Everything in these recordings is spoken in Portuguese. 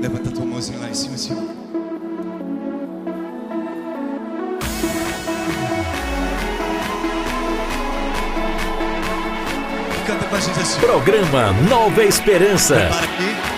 Levanta tua mãozinha lá em cima, Senhor. Canta com a gente assim. Programa Nova Esperança. Prepara aqui.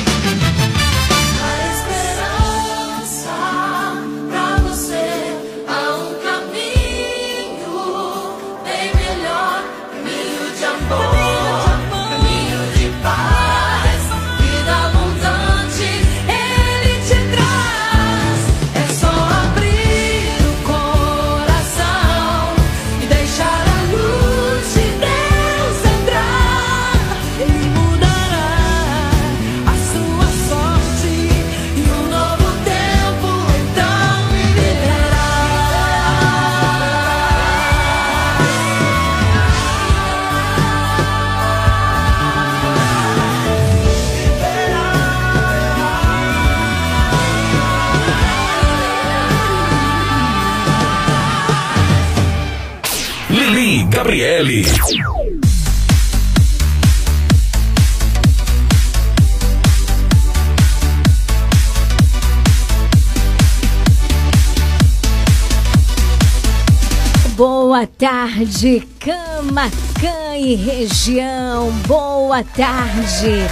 Tarde, Camacan e região. Boa tarde.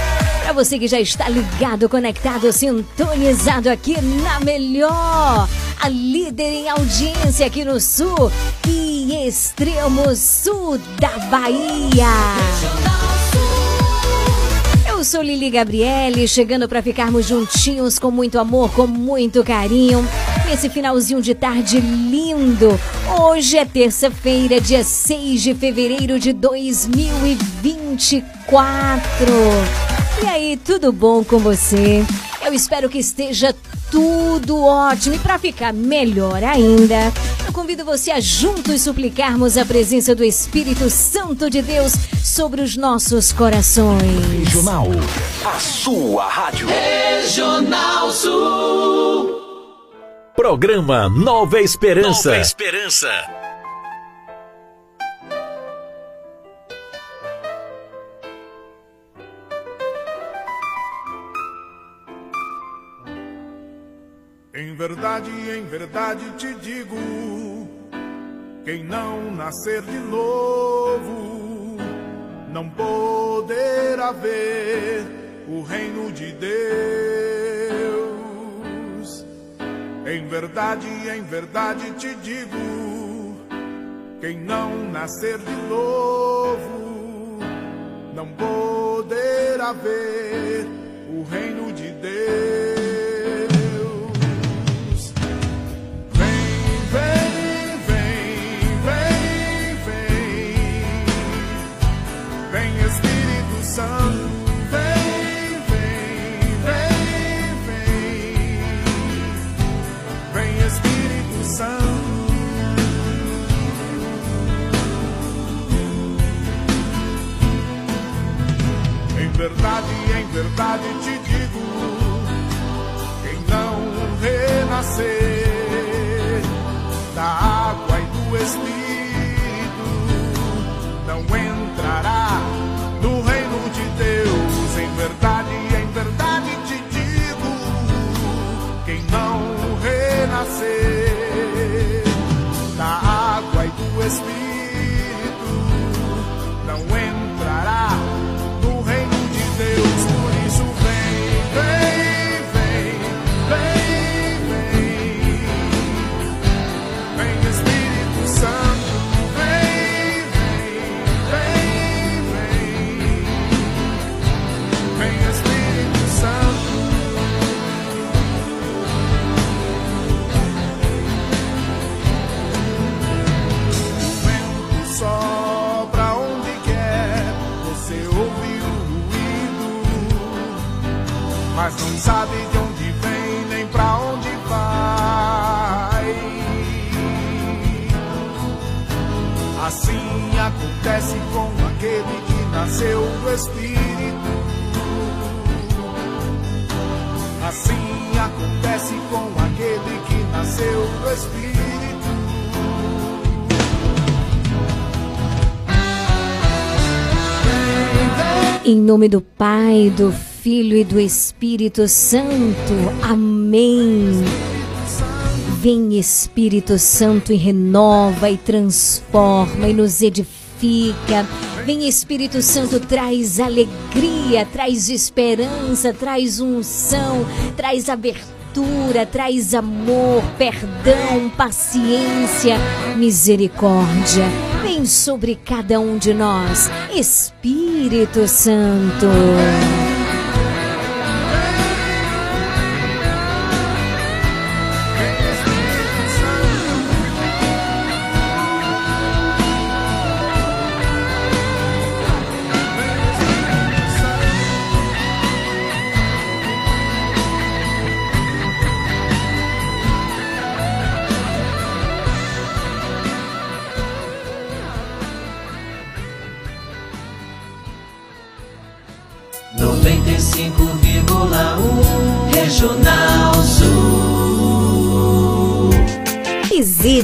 Para você que já está ligado, conectado, sintonizado aqui na melhor, a líder em audiência aqui no sul e extremo sul da Bahia. Eu sou Lili Gabriele, chegando para ficarmos juntinhos com muito amor, com muito carinho. Nesse finalzinho de tarde lindo. Hoje é terça-feira, dia 6 de fevereiro de 2024. E aí, tudo bom com você? Eu espero que esteja tudo ótimo. E para ficar melhor ainda, eu convido você a juntos suplicarmos a presença do Espírito Santo de Deus sobre os nossos corações. Regional. A sua rádio. Regional Sul. Programa Nova Esperança. Nova Esperança. Em verdade, em verdade te digo: quem não nascer de novo não poderá ver o reino de Deus. Em verdade, em verdade te digo: quem não nascer de novo não poderá ver o reino de Deus. Verdade, em verdade te digo, quem não renascer da água e do Espírito não entrará no reino mas não sabe de onde vem nem pra onde vai. Assim acontece com aquele que nasceu do Espírito. Assim acontece com aquele que nasceu do Espírito. Em nome do Pai, do Filho e do Espírito Santo. Amém. Vem Espírito Santo e renova e transforma e nos edifica. Vem Espírito Santo, traz alegria, traz esperança, traz unção, traz abertura, traz amor, perdão, paciência, misericórdia. Vem sobre cada um de nós, Espírito Santo.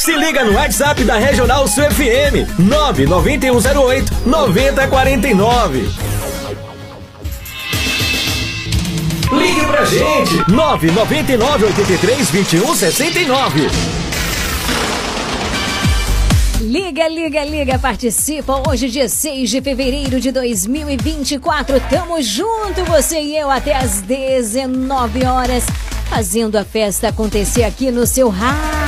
Se liga no WhatsApp da Regional Sul FM 99108 9049. Ligue pra gente 999 83 21 69. Liga, liga, liga, participa. Hoje, dia 6 de fevereiro de 2024. Tamo junto, você e eu, até às 19 horas, fazendo a festa acontecer aqui no seu rádio.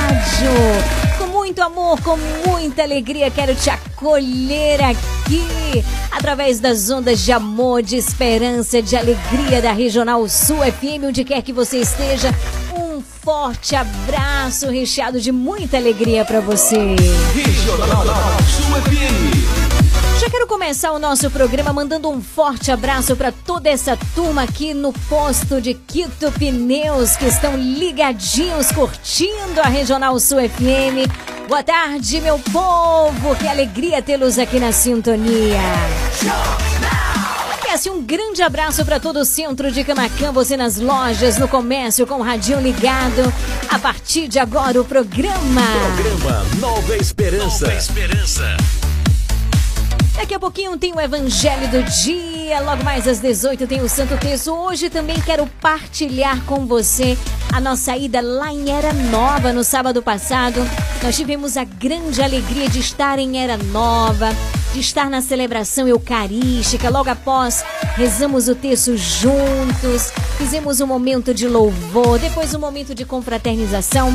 Com muito amor, com muita alegria, quero te acolher aqui, através das ondas de amor, de esperança, de alegria da Regional Sul FM, onde quer que você esteja. Um forte abraço recheado de muita alegria para você. Regional Sul FM. Quero começar o nosso programa mandando um forte abraço para toda essa turma aqui no posto de Quito Pneus que estão ligadinhos curtindo a Regional Sul FM. Boa tarde, meu povo. Que alegria tê-los aqui na sintonia. E assim, um grande abraço para todo o centro de Camacan, você nas lojas, no comércio, com o radinho ligado. A partir de agora, o programa. Programa Nova Esperança. Nova Esperança. Daqui a pouquinho tem o Evangelho do Dia, logo mais às 18 tem o Santo Texto. Hoje também quero partilhar com você a nossa ida lá em Era Nova no sábado passado. Nós tivemos a grande alegria de estar em Era Nova, de estar na celebração eucarística. Logo após, rezamos o texto juntos, fizemos um momento de louvor, depois um momento de confraternização.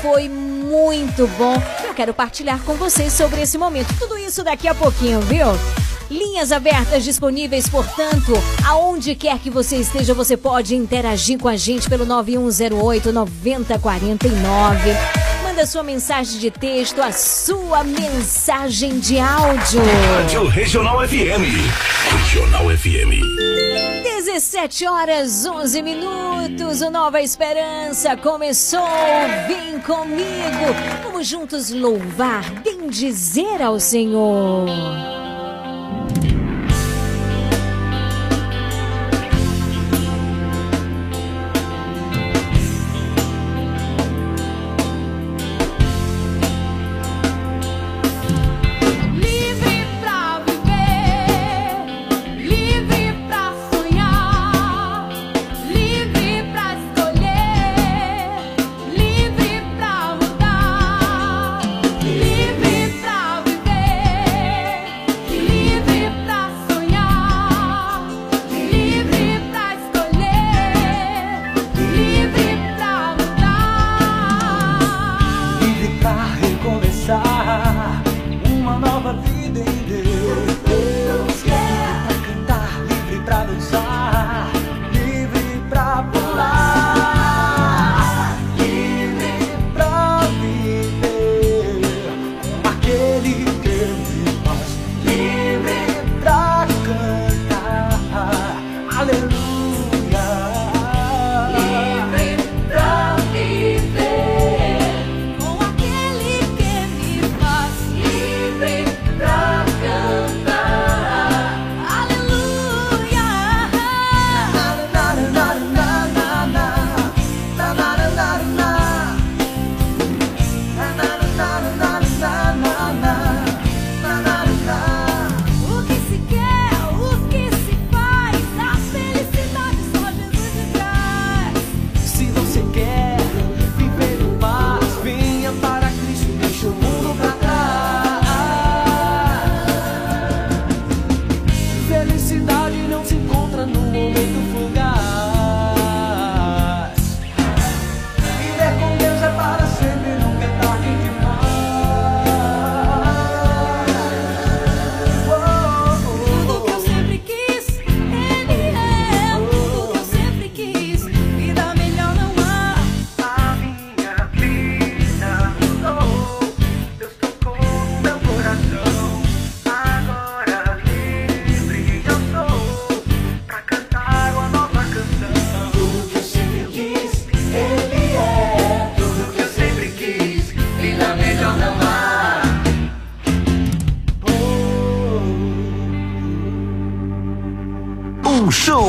Foi muito bom. Eu quero partilhar com vocês sobre esse momento. Tudo isso daqui a pouquinho, viu? Linhas abertas disponíveis, portanto, aonde quer que você esteja, você pode interagir com a gente pelo 9108 9049. Manda sua mensagem de texto, a sua mensagem de áudio. Rádio Regional FM. Regional FM. 17 horas 11 minutos, o Nova Esperança começou. Vem comigo, vamos juntos louvar, bendizer ao Senhor.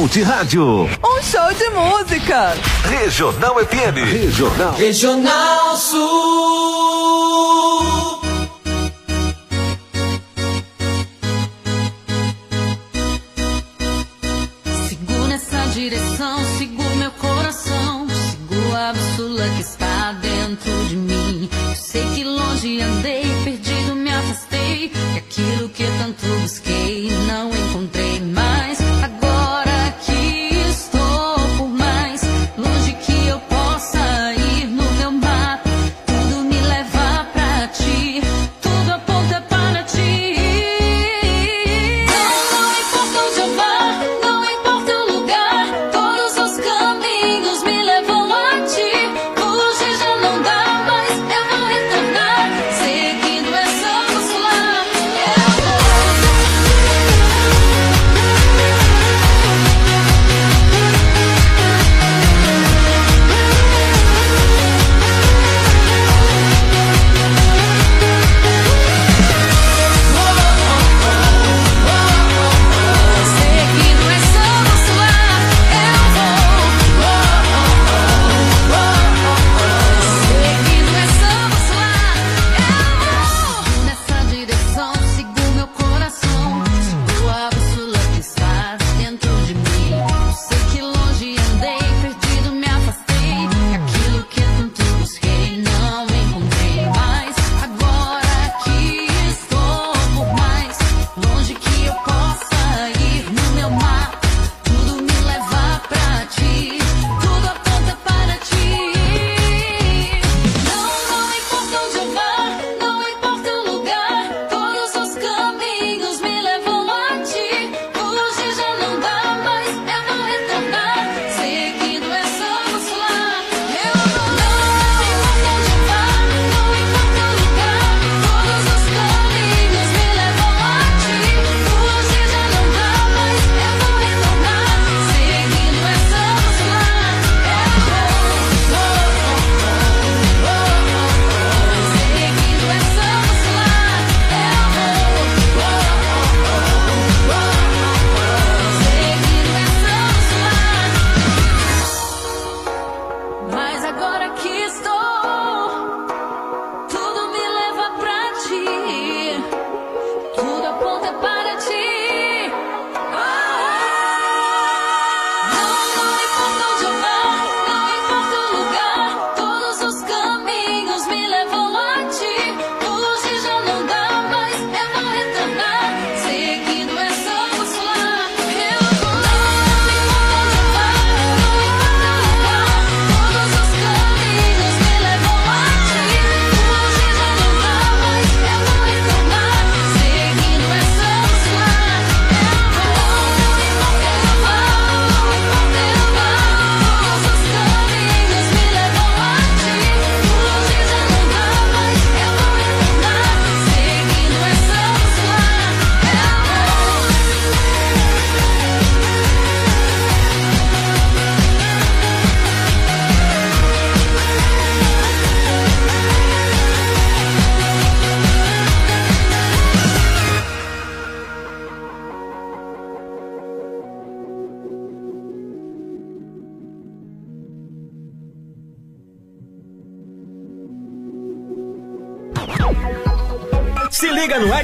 de rádio. Um show de música. Regional FM. Regional. Regional Sul.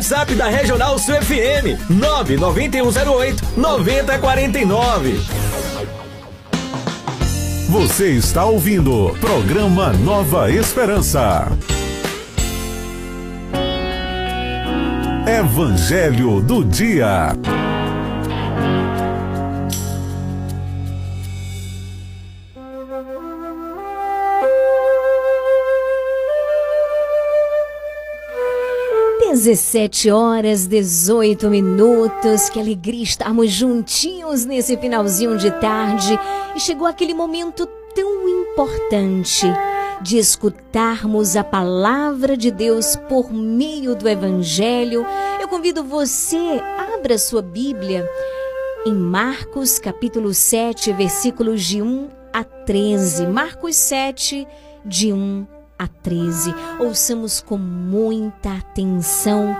WhatsApp da Regional Sul FM 99108 9049. Você está ouvindo programa Nova Esperança. Evangelho do Dia. 17 horas 18 minutos. Que alegria estarmos juntinhos nesse finalzinho de tarde. E chegou aquele momento tão importante de escutarmos a palavra de Deus por meio do Evangelho. Eu convido você, abra sua Bíblia em Marcos capítulo 7, versículos de 1 a 13. Marcos 7, de 1 a a 13. Ouçamos com muita atenção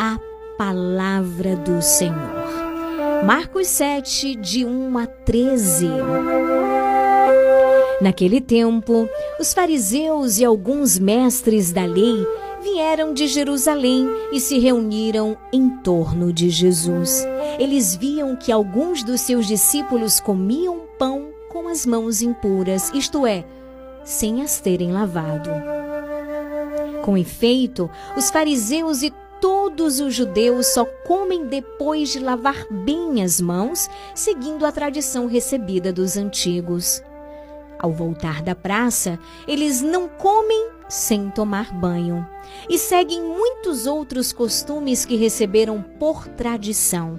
a palavra do Senhor. Marcos 7, de 1 a 13. Naquele tempo, os fariseus e alguns mestres da lei vieram de Jerusalém e se reuniram em torno de Jesus. Eles viam que alguns dos seus discípulos comiam pão com as mãos impuras, isto é, sem as terem lavado. Com efeito, os fariseus e todos os judeus só comem depois de lavar bem as mãos, seguindo a tradição recebida dos antigos. Ao voltar da praça, eles não comem sem tomar banho e seguem muitos outros costumes que receberam por tradição,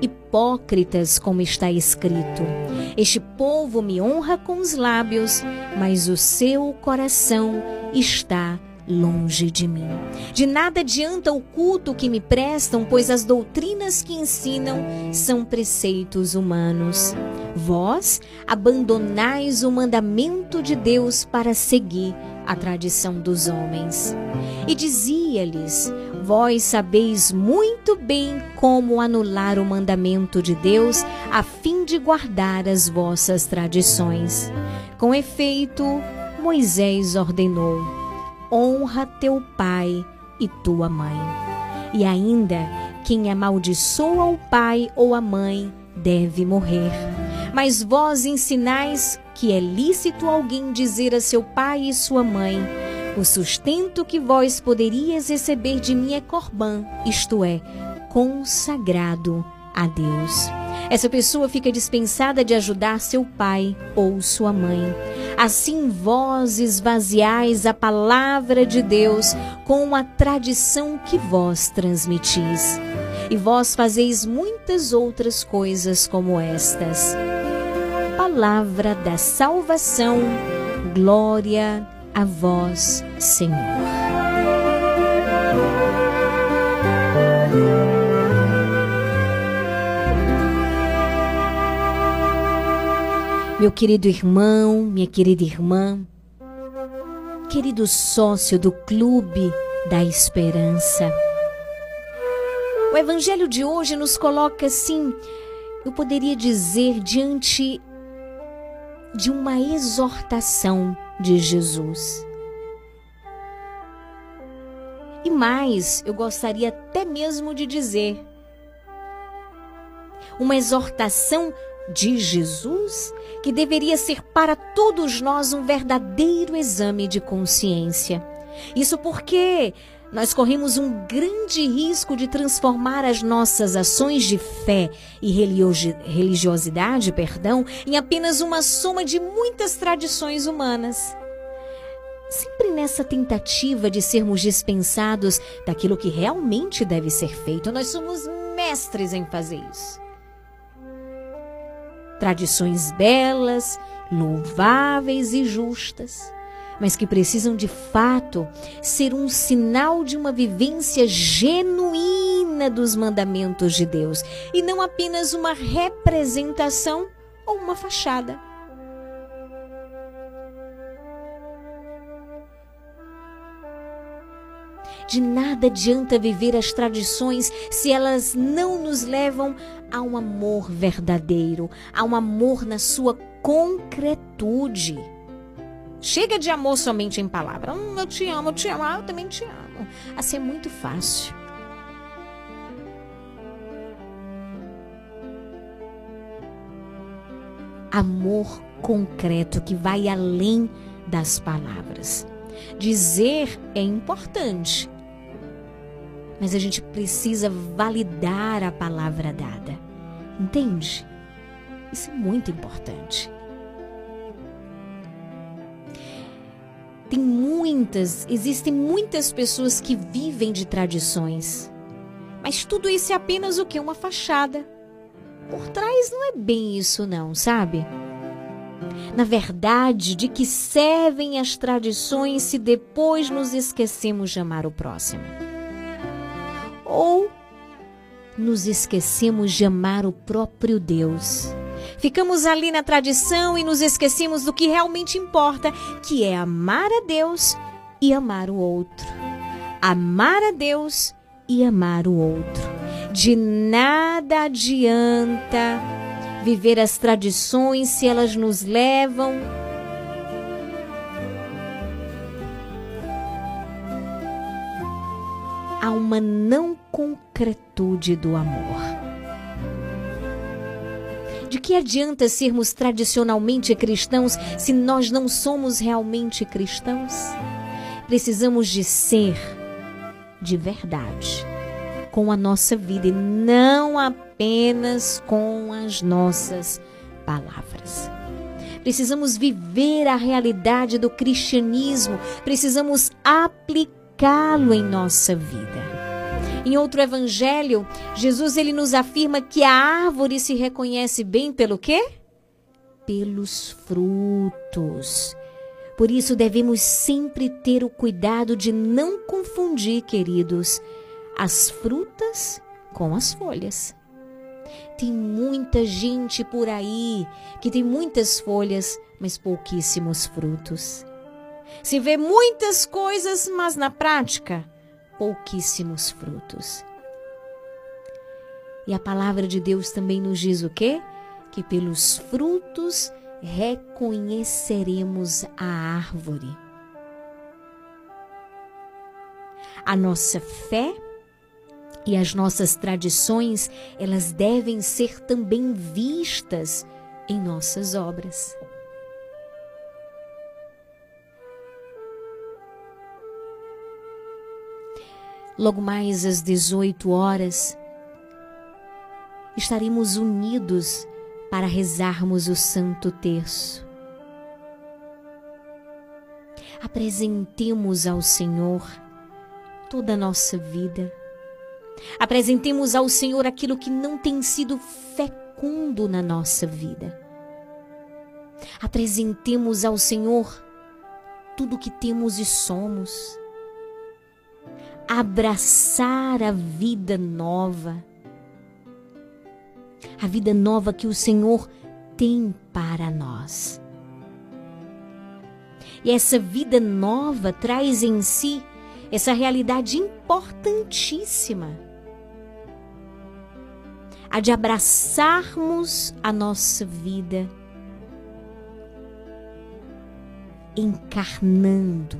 Hipócritas, como está escrito: Este povo me honra com os lábios, mas o seu coração está longe de mim. De nada adianta o culto que me prestam, pois as doutrinas que ensinam são preceitos humanos. Vós abandonais o mandamento de Deus para seguir a tradição dos homens. E dizia-lhes: Vós sabeis muito bem como anular o mandamento de Deus a fim de guardar as vossas tradições. Com efeito, Moisés ordenou: Honra teu pai e tua mãe. E ainda, quem amaldiçoa o pai ou a mãe deve morrer. Mas vós ensinais que é lícito alguém dizer a seu pai e sua mãe: O sustento que vós poderias receber de mim é corbã, isto é, consagrado a Deus. Essa pessoa fica dispensada de ajudar seu pai ou sua mãe. Assim vós esvaziais a palavra de Deus com a tradição que vós transmitis. E vós fazeis muitas outras coisas como estas. Palavra da salvação, glória a vós, Senhor. Meu querido irmão, minha querida irmã, querido sócio do Clube da Esperança. O Evangelho de hoje nos coloca assim, eu poderia dizer, diante de uma exortação de Jesus. E mais, eu gostaria até mesmo de dizer, uma exortação de Jesus que deveria ser para todos nós um verdadeiro exame de consciência. Isso porque nós corremos um grande risco de transformar as nossas ações de fé e religiosidade, perdão, em apenas uma soma de muitas tradições humanas. Sempre nessa tentativa de sermos dispensados daquilo que realmente deve ser feito, nós somos mestres em fazer isso tradições belas, louváveis e justas, mas que precisam de fato ser um sinal de uma vivência genuína dos mandamentos de Deus e não apenas uma representação ou uma fachada. De nada adianta viver as tradições se elas não nos levam a um amor verdadeiro, a um amor na sua concretude. Chega de amor somente em palavra. Hum, eu te amo, eu te amo, ah, eu também te amo. Assim é muito fácil. Amor concreto que vai além das palavras. Dizer é importante, mas a gente precisa validar a palavra dada. Entende? Isso é muito importante. Tem muitas, existem muitas pessoas que vivem de tradições. Mas tudo isso é apenas o que? Uma fachada. Por trás não é bem isso não, sabe? na verdade, de que servem as tradições se depois nos esquecemos de amar o próximo? Ou nos esquecemos de amar o próprio Deus? Ficamos ali na tradição e nos esquecemos do que realmente importa, que é amar a Deus e amar o outro. Amar a Deus e amar o outro. De nada adianta viver as tradições se elas nos levam a uma não concretude do amor. De que adianta sermos tradicionalmente cristãos se nós não somos realmente cristãos? Precisamos de ser de verdade com a nossa vida e não apenas com as nossas palavras. Precisamos viver a realidade do cristianismo, precisamos aplicá-lo em nossa vida. Em outro evangelho, Jesus ele nos afirma que a árvore se reconhece bem pelo quê? Pelos frutos. Por isso devemos sempre ter o cuidado de não confundir, queridos, as frutas com as folhas. Tem muita gente por aí que tem muitas folhas, mas pouquíssimos frutos. Se vê muitas coisas, mas na prática, pouquíssimos frutos. E a palavra de Deus também nos diz o quê? Que pelos frutos reconheceremos a árvore. A nossa fé e as nossas tradições, elas devem ser também vistas em nossas obras. Logo mais às 18 horas, estaremos unidos para rezarmos o Santo Terço. Apresentemos ao Senhor toda a nossa vida. Apresentemos ao Senhor aquilo que não tem sido fecundo na nossa vida. Apresentemos ao Senhor tudo que temos e somos abraçar a vida nova. A vida nova que o Senhor tem para nós. E essa vida nova traz em si essa realidade importantíssima. A de abraçarmos a nossa vida encarnando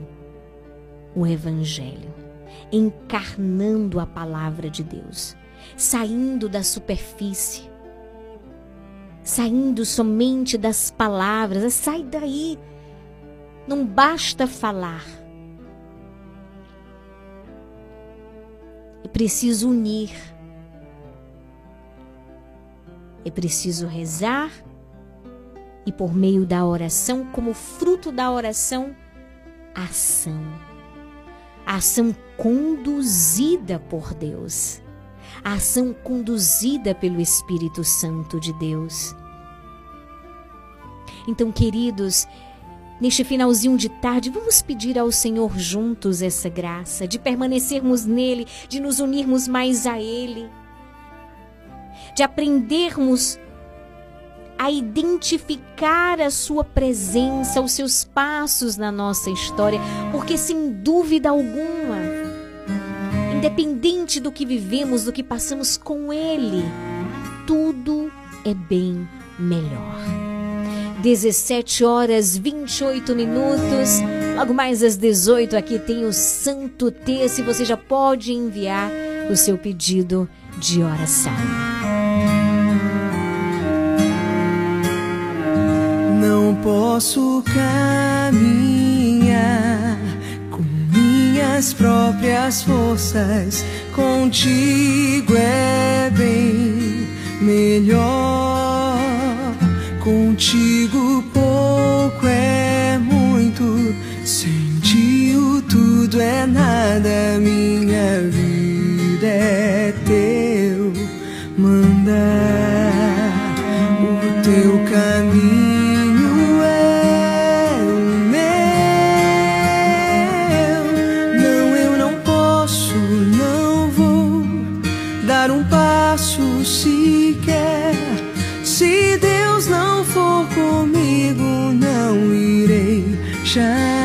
o Evangelho encarnando a palavra de Deus, saindo da superfície, saindo somente das palavras. Sai daí, não basta falar. É preciso unir. É preciso rezar e, por meio da oração, como fruto da oração, ação ação conduzida por Deus, ação conduzida pelo Espírito Santo de Deus. Então, queridos, neste finalzinho de tarde, vamos pedir ao Senhor juntos essa graça de permanecermos nele, de nos unirmos mais a Ele, de aprendermos a identificar a sua presença, os seus passos na nossa história, porque sem dúvida alguma, independente do que vivemos, do que passamos com Ele, tudo é bem melhor. 17 horas 28 minutos. Logo mais às 18 aqui tem o Santo Terço você já pode enviar o seu pedido de oração. Posso caminhar com minhas próprias forças. Contigo é bem melhor. Contigo pouco é muito. Sem ti o tudo é nada. Minha vida é teu mandar. O teu caminho jamais.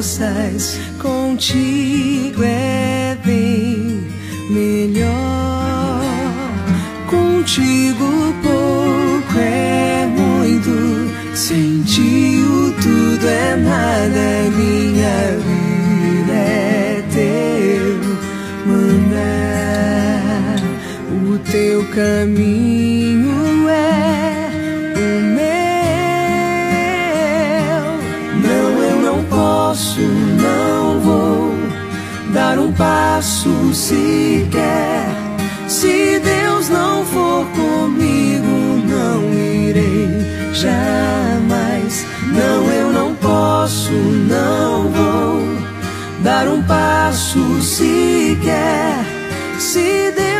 Forças. Contigo é bem melhor. Contigo pouco é muito. Sem ti o tudo é nada. Minha vida é teu mandar. O teu caminho passo sequer. Se Deus não for comigo, não irei jamais. Não, eu não posso, não vou dar um passo sequer. Se Deus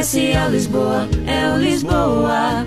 Comercial Lisboa, é o Lisboa.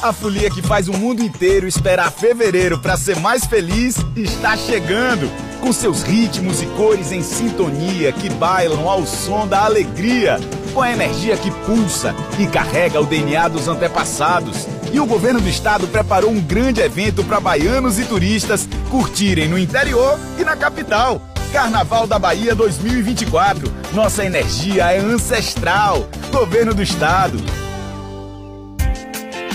A folia que faz o mundo inteiro esperar fevereiro para ser mais feliz está chegando. com seus ritmos e cores em sintonia que bailam ao som da alegria, com a energia que pulsa e carrega o DNA dos antepassados. E o governo do estado preparou um grande evento para baianos e turistas curtirem no interior e na capital. Carnaval da Bahia 2024. Nossa energia é ancestral. Governo do Estado.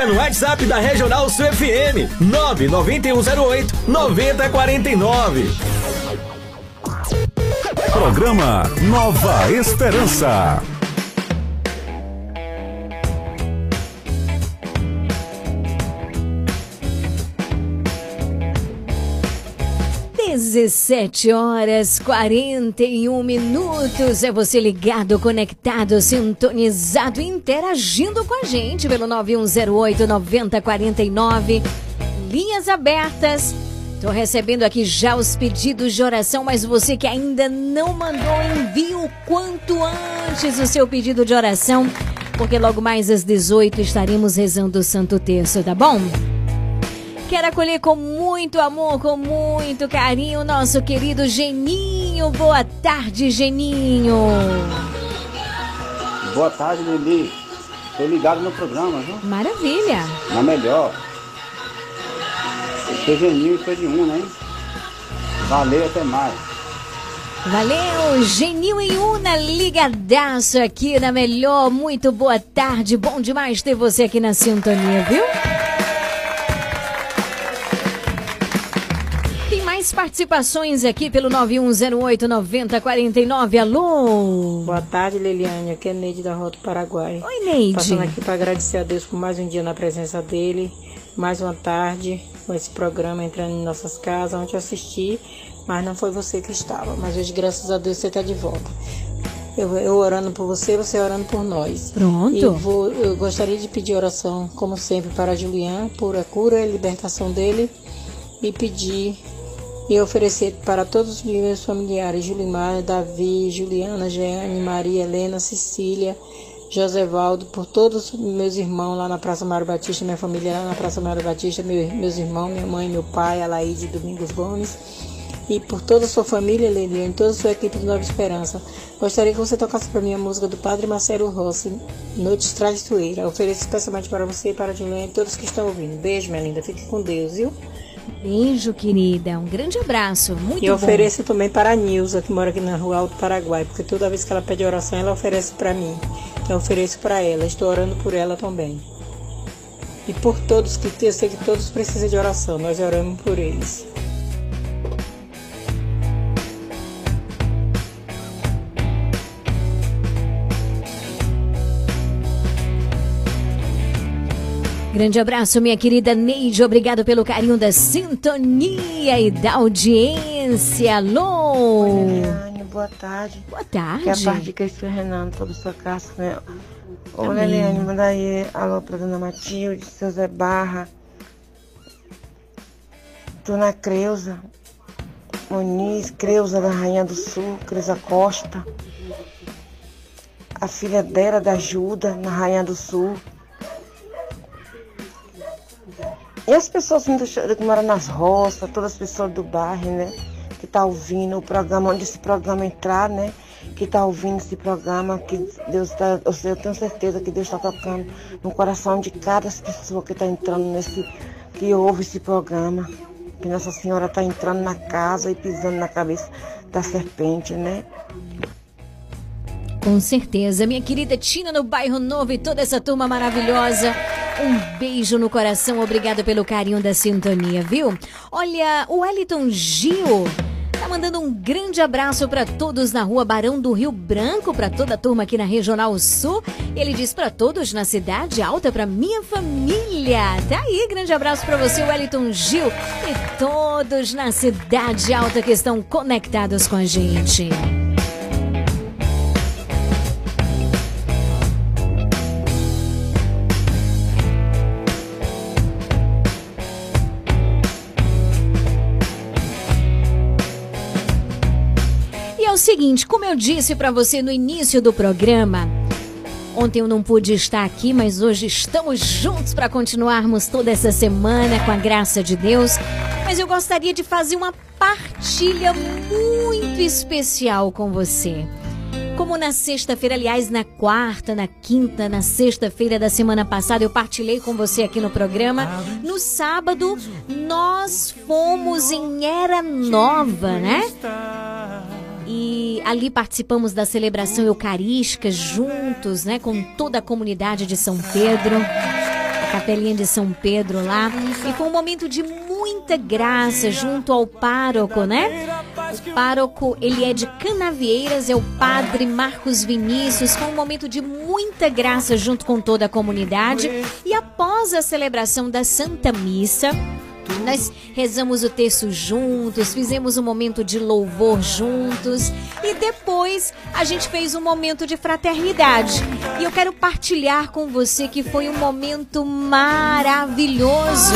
Liga no WhatsApp da Regional Sul FM 99108 9049. Programa Nova Esperança. Dezessete horas 41 minutos. É você ligado, conectado, sintonizado, interagindo com a gente pelo 9108 9049. Linhas abertas. Tô recebendo aqui já os pedidos de oração, mas você que ainda não mandou, envie o quanto antes o seu pedido de oração, porque logo mais às 18 estaremos rezando o Santo Terço, tá bom? Quero acolher com muito amor, com muito carinho, o nosso querido Geninho. Boa tarde, Geninho. Boa tarde, Lili. Tô ligado no programa, viu? Maravilha. Na melhor. Eu sou geninho e sou de um, né? Valeu, até mais. Valeu, Genil e Una ligadaço aqui na melhor. Muito boa tarde, bom demais ter você aqui na sintonia, viu? Mais participações aqui pelo 9108-9049. Alô? Boa tarde, Liliane. Aqui é Neide da Rota Paraguai. Oi, Neide. Passando aqui para agradecer a Deus por mais um dia na presença dele, mais uma tarde com esse programa entrando em nossas casas, onde eu assisti, mas não foi você que estava. Mas hoje, graças a Deus, você está de volta. Eu, eu orando por você, você orando por nós. Pronto. E vou, eu gostaria de pedir oração, como sempre, para Julian, por a cura e libertação dele. E pedir e oferecer para todos os meus familiares, Julimar, Davi, Juliana, Jeane, Maria, Helena, Cecília, Josevaldo, por todos os meus irmãos lá na Praça Mário Batista, minha família lá na Praça Mário Batista, meu, meus irmãos, minha mãe, meu pai, Alaide Domingos Gomes, e por toda a sua família, Leliane, toda a sua equipe de Nova Esperança. Gostaria que você tocasse para mim a música do Padre Marcelo Rossi, Noites Traiçoeira. Ofereço especialmente para você e para a Juliane e todos que estão ouvindo. Beijo, minha linda. Fique com Deus, viu? Beijo, querida. Um grande abraço. Muito E bom. ofereço também para a Nilza, que mora aqui na rua Alto Paraguai, porque toda vez que ela pede oração, ela oferece para mim. Então eu ofereço para ela. Estou orando por ela também. E por todos que eu sei que todos precisam de oração. Nós oramos por eles. Grande abraço, minha querida Neide. Obrigado pelo carinho da sintonia e da audiência. Alô? Liliane, boa tarde. Boa tarde. Que é a parte de Cristian Renan, sobre sua casa, né? Ô, Amém. Liliane, manda aí alô pra Dona Matilde, seu Zé Barra, Dona Creuza, Moniz, Creuza da Rainha do Sul, Creuza Costa, a filha dela da Ajuda, na Rainha do Sul. E as pessoas que moram nas roças, todas as pessoas do bairro, né? Que tá ouvindo o programa, onde esse programa entrar, né? Que tá ouvindo esse programa, que Deus tá. Eu, sei, eu tenho certeza que Deus está tocando no coração de cada pessoa que tá entrando nesse. que ouve esse programa. Que Nossa Senhora tá entrando na casa e pisando na cabeça da serpente, né? Com certeza. Minha querida Tina no Bairro Novo e toda essa turma maravilhosa. Um beijo no coração. Obrigada pelo carinho da sintonia, viu? Olha, o Wellington Gil tá mandando um grande abraço para todos na rua Barão do Rio Branco, para toda a turma aqui na Regional Sul. Ele diz para todos na Cidade Alta, para minha família. Tá aí, grande abraço para você, Wellington Gil, e todos na Cidade Alta que estão conectados com a gente. Seguinte, como eu disse para você no início do programa, ontem eu não pude estar aqui, mas hoje estamos juntos para continuarmos toda essa semana com a graça de Deus. Mas eu gostaria de fazer uma partilha muito especial com você. Como na sexta-feira, aliás, na quarta, na quinta, na sexta-feira da semana passada, eu partilhei com você aqui no programa. No sábado, nós fomos em Era Nova, né? E ali participamos da celebração eucarística juntos, né, com toda a comunidade de São Pedro. Capelinha de São Pedro lá. E foi um momento de muita graça junto ao pároco, né? O pároco, ele é de Canavieiras, é o padre Marcos Vinícius. Foi um momento de muita graça junto com toda a comunidade. E após a celebração da Santa Missa, nós rezamos o texto juntos, fizemos um momento de louvor juntos e depois a gente fez um momento de fraternidade. E eu quero partilhar com você que foi um momento maravilhoso.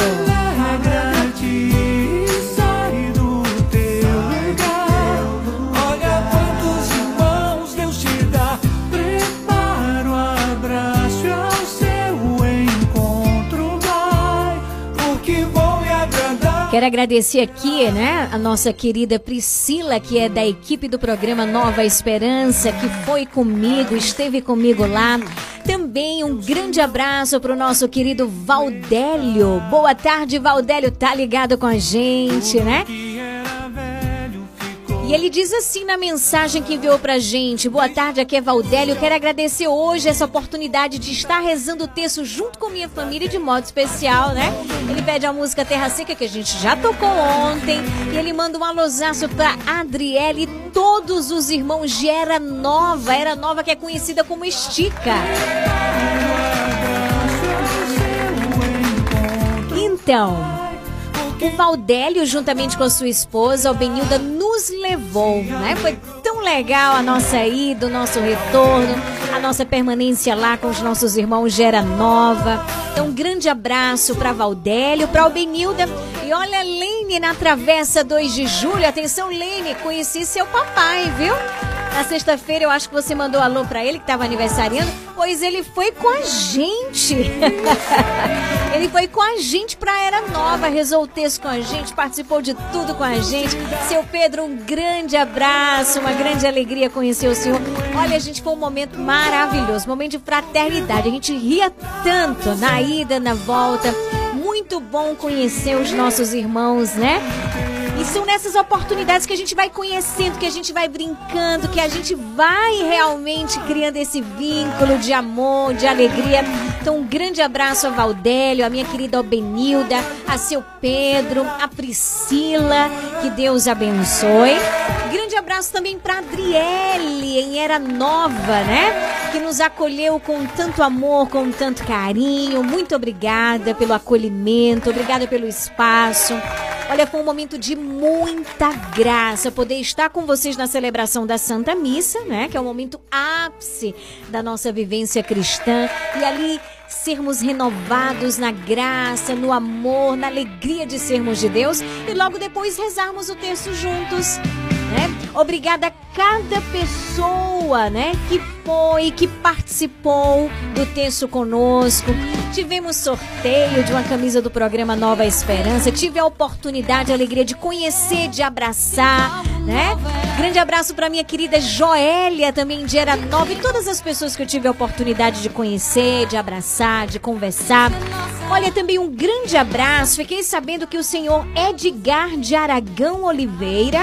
Quero agradecer aqui, né, a nossa querida Priscila, que é da equipe do programa Nova Esperança, que foi comigo, esteve comigo lá. Também um grande abraço para o nosso querido Valdélio. Boa tarde, Valdélio, tá ligado com a gente, né? E ele diz assim na mensagem que enviou pra gente: Boa tarde, aqui é Valdélio. Quero agradecer hoje essa oportunidade de estar rezando o texto junto com minha família de modo especial, né? Ele pede a música Terra Seca, que a gente já tocou ontem. E ele manda um alôzaço pra Adriele e todos os irmãos de Era Nova. Era Nova que é conhecida como Estica. Então. O Valdélio, juntamente com sua esposa, o Benilda, nos levou, né? Foi tão legal a nossa ida, o nosso retorno, a nossa permanência lá com os nossos irmãos Gera Nova. Então, um grande abraço para Valdélio, para o Benilda. E olha, Lene na Travessa 2 de Julho. Atenção, Lene, conheci seu papai, viu? Na sexta-feira eu acho que você mandou alô pra ele que tava aniversariando, pois ele foi com a gente. ele foi com a gente pra Era Nova, texto com a gente, participou de tudo com a gente. Seu Pedro, um grande abraço, uma grande alegria conhecer o senhor. Olha, gente, foi um momento maravilhoso, momento de fraternidade. A gente ria tanto na ida, na volta. Muito bom conhecer os nossos irmãos, né? E são nessas oportunidades que a gente vai conhecendo, que a gente vai brincando, que a gente vai realmente criando esse vínculo de amor, de alegria. Então, um grande abraço a Valdélio, a minha querida Obenilda, a seu Pedro, a Priscila, que Deus abençoe. Grande abraço também para Adriele, em Era Nova, né? Que nos acolheu com tanto amor, com tanto carinho. Muito obrigada pelo acolhimento, obrigada pelo espaço. Olha, foi um momento de muita graça poder estar com vocês na celebração da Santa Missa, né? Que é o momento ápice da nossa vivência cristã. E ali sermos renovados na graça, no amor, na alegria de sermos de Deus. E logo depois rezarmos o texto juntos. Né? Obrigada a cada pessoa, né, que foi, que participou do texto conosco. Tivemos sorteio de uma camisa do programa Nova Esperança. Tive a oportunidade, a alegria de conhecer, de abraçar, né? Grande abraço para minha querida Joélia, também de Era Nova, e todas as pessoas que eu tive a oportunidade de conhecer, de abraçar, de conversar. Olha, também um grande abraço. Fiquei sabendo que o senhor Edgar de Aragão Oliveira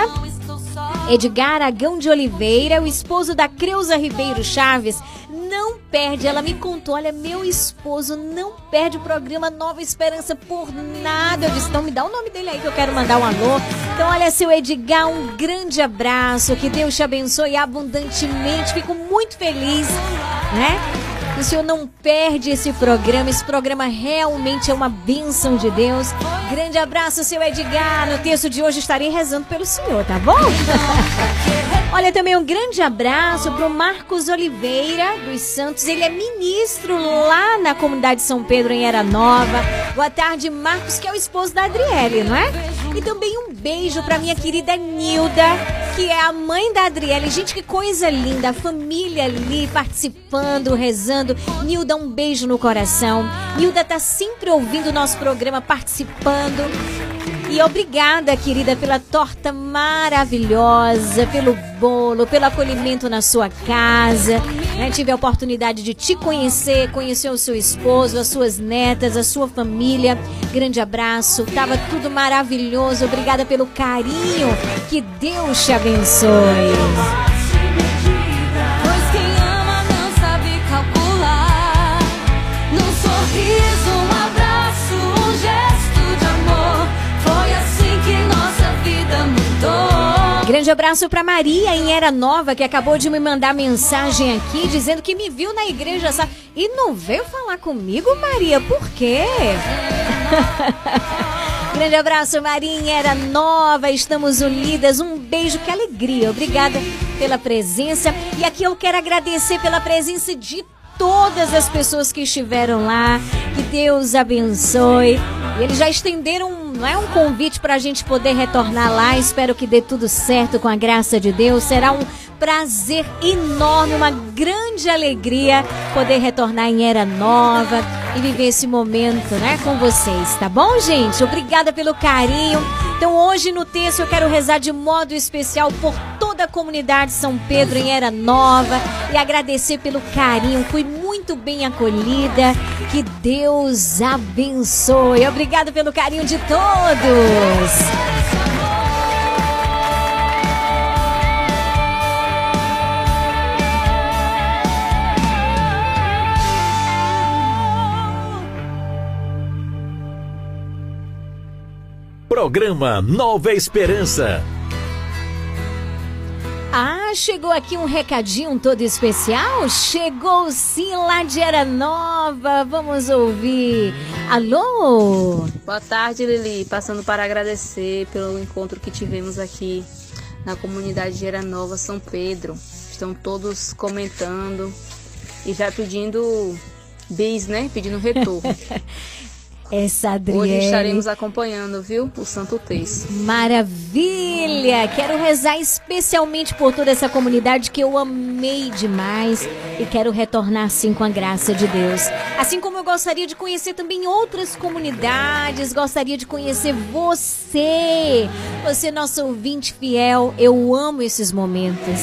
Edgar Aragão de Oliveira, o esposo da Creuza Ribeiro Chaves, não perde. Ela me contou: olha, meu esposo não perde o programa Nova Esperança por nada. Eu disse: então me dá o nome dele aí que eu quero mandar um alô. Então, olha, seu Edgar, um grande abraço. Que Deus te abençoe abundantemente. Fico muito feliz, né? O senhor não perde esse programa. Esse programa realmente é uma bênção de Deus. Grande abraço, seu Edgar. No texto de hoje estarei rezando pelo senhor, tá bom? Olha, também um grande abraço pro Marcos Oliveira dos Santos. Ele é ministro lá na comunidade São Pedro, em Era Nova. Boa tarde, Marcos, que é o esposo da Adriele, não é? E também um beijo pra minha querida Nilda, que é a mãe da Adriele. Gente, que coisa linda. A família ali participando, rezando. Nilda, um beijo no coração. Nilda tá sempre ouvindo o nosso programa, participando. E obrigada, querida, pela torta maravilhosa, pelo bolo, pelo acolhimento na sua casa. Né? Tive a oportunidade de te conhecer, conhecer o seu esposo, as suas netas, a sua família. Grande abraço, tava tudo maravilhoso. Obrigada pelo carinho. Que Deus te abençoe. Grande abraço para Maria em Era Nova, que acabou de me mandar mensagem aqui dizendo que me viu na igreja e não veio falar comigo, Maria. Por quê? Grande abraço, Marinha. Era nova, estamos unidas. Um beijo, que alegria. Obrigada pela presença. E aqui eu quero agradecer pela presença de todas as pessoas que estiveram lá. Que Deus abençoe. E eles já estenderam não é um convite para a gente poder retornar lá. Espero que dê tudo certo com a graça de Deus. Será um prazer enorme, uma grande alegria poder retornar em Era Nova e viver esse momento, né, com vocês, tá bom, gente? Obrigada pelo carinho. Então, hoje no texto eu quero rezar de modo especial por toda a comunidade São Pedro em Era Nova e agradecer pelo carinho. Fui muito bem acolhida. Que Deus abençoe. Obrigada pelo carinho de todos. Programa Nova Esperança. Ah, chegou aqui um recadinho todo especial? Chegou sim lá de Era Nova. Vamos ouvir. Alô? Boa tarde, Lili. Passando para agradecer pelo encontro que tivemos aqui na comunidade de Era Nova, São Pedro. Estão todos comentando e já pedindo bis, né? Pedindo retorno. Essa Adriele. Hoje estaremos acompanhando, viu? O Santo Terço. Maravilha! Quero rezar especialmente por toda essa comunidade que eu amei demais e quero retornar assim com a graça de Deus. Assim como eu gostaria de conhecer também outras comunidades, gostaria de conhecer você. Você, nosso ouvinte fiel, eu amo esses momentos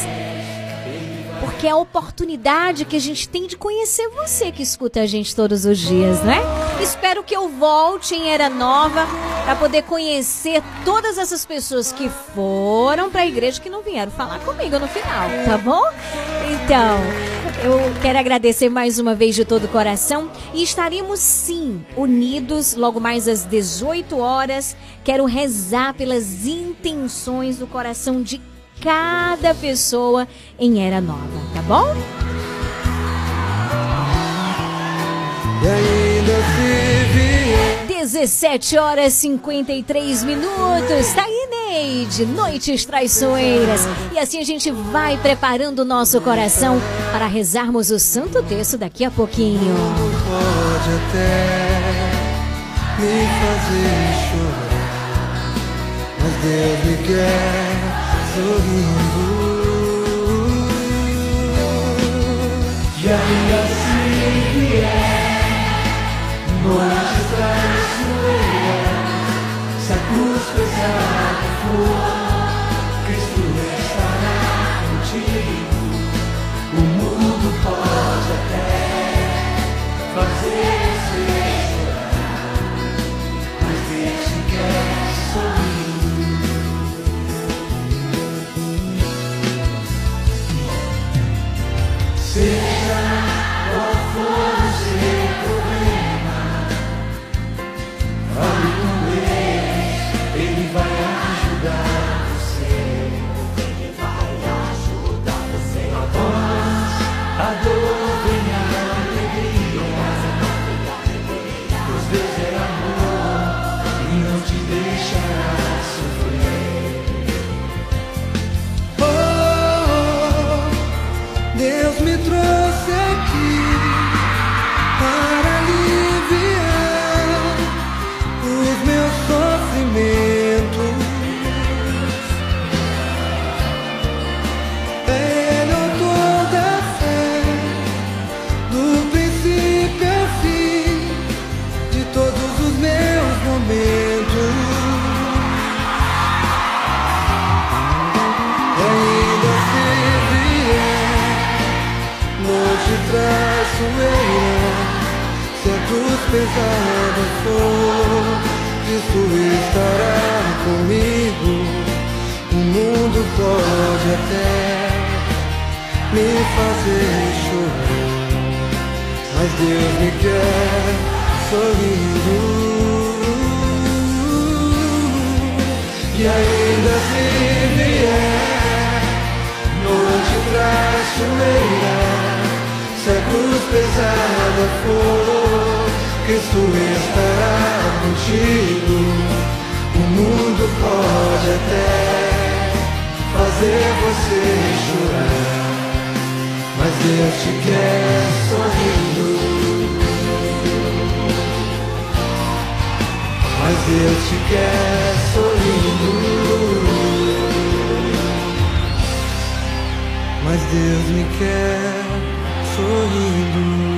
porque é a oportunidade que a gente tem de conhecer você que escuta a gente todos os dias, né? Espero que eu volte em Era Nova para poder conhecer todas essas pessoas que foram para a igreja que não vieram falar comigo no final, tá bom? Então, eu quero agradecer mais uma vez de todo o coração e estaremos sim unidos logo mais às 18 horas. Quero rezar pelas intenções do coração de cada pessoa em Era Nova, tá bom? E ainda se vier 17 horas 53 minutos. Tá aí, Neide. Noites traiçoeiras. E assim a gente vai preparando o nosso coração para rezarmos o Santo Texto daqui a pouquinho. pode até me fazer chorar, mas Deus me quer sorrindo. E ainda assim vier noite traiçoeira, se a cruz pesada for, Cristo estará contigo. O mundo pode até fazer Seja Pode até me fazer chorar, mas Deus me quer sorrindo. E ainda se vier noite traiçoeira, se a cruz pesada for, Cristo estará contigo. O mundo pode até fazer você chorar, mas Deus te quer sorrindo. Mas Deus te quer sorrindo. Mas Deus me quer sorrindo.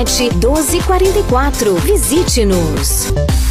1244. Visite-nos.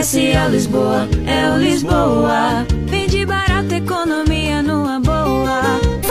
Comercial Lisboa, é o Lisboa. Vende barato, economia numa boa.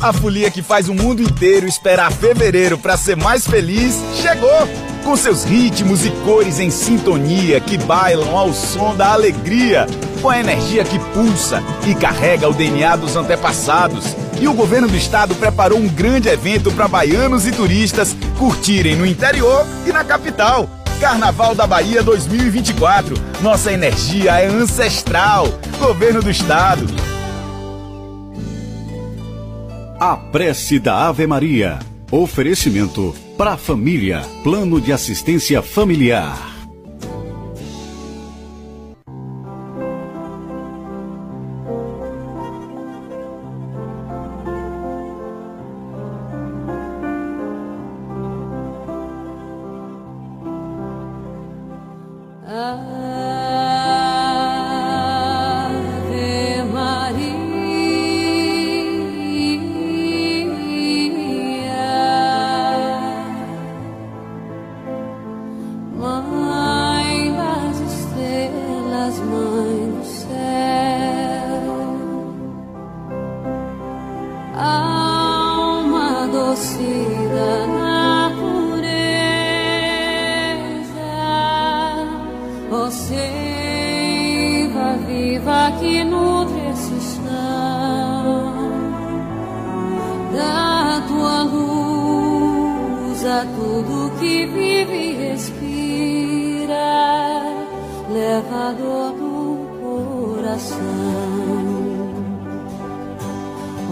A folia que faz o mundo inteiro esperar fevereiro para ser mais feliz chegou! Com seus ritmos e cores em sintonia que bailam ao som da alegria, com a energia que pulsa e carrega o DNA dos antepassados. E o governo do estado preparou um grande evento para baianos e turistas curtirem no interior e na capital. Carnaval da Bahia 2024. Nossa energia é ancestral. Governo do estado. A prece da Ave Maria. Oferecimento para a família. Plano de assistência familiar. Alma doce da natureza, você viva que nutre esse chão, da tua luz a tudo que vive e respira, leva a dor do Ó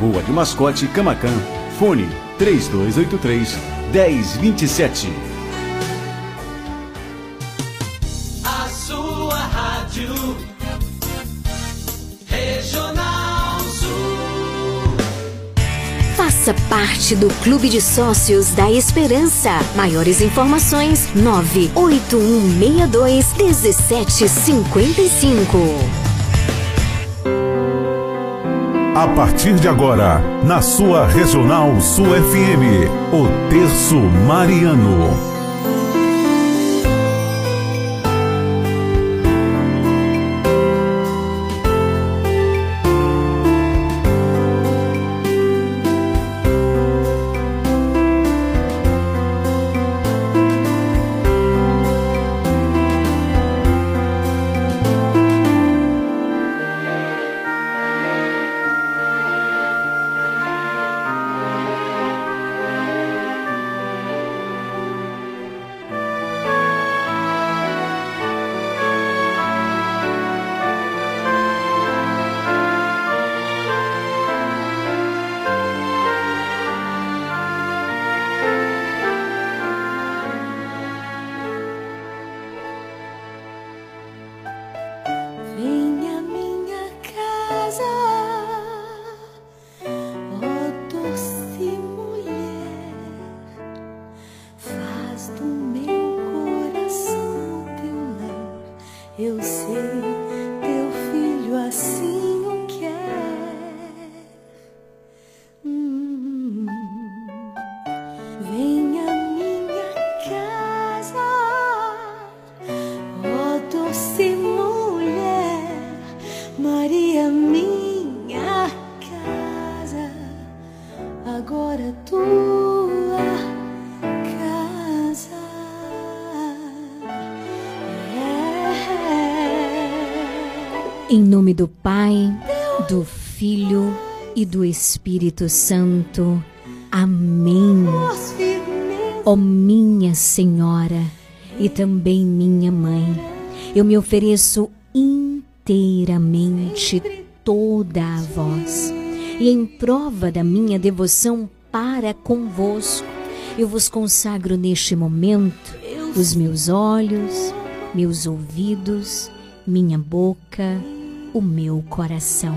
Rua de Mascote, Camacan. Fone 3283 1027. A sua rádio Regional Sul. Faça parte do Clube de Sócios da Esperança. Maiores informações: 98162 1755. A partir de agora, na sua Regional Sul FM, o Terço Mariano. Agora tua casa. É. Em nome do Pai, do Filho e do Espírito Santo. Amém. Ó minha Senhora e também minha Mãe, eu me ofereço inteiramente toda a vós. E em prova da minha devoção para convosco, eu vos consagro neste momento os meus olhos, meus ouvidos, minha boca, o meu coração,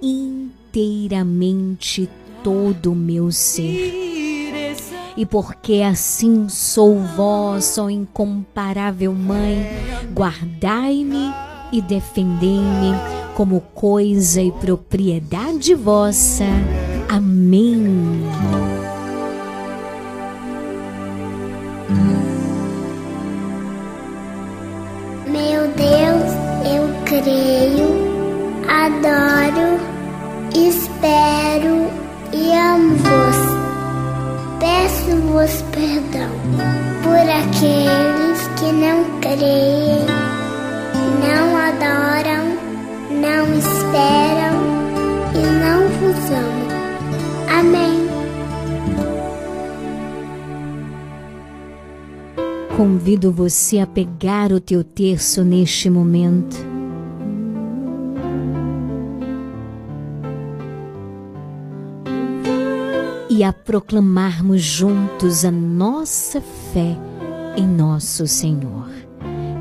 inteiramente todo o meu ser. E porque assim sou vós, ó incomparável Mãe, guardai-me e defendei-me como coisa e propriedade vossa. Amém. Meu Deus, eu creio, adoro, espero e amo-vos. Peço-vos perdão por aqueles que não creem, não adoram não esperam e não vos amam. Amém. Convido você a pegar o teu terço neste momento. E a proclamarmos juntos a nossa fé em nosso Senhor.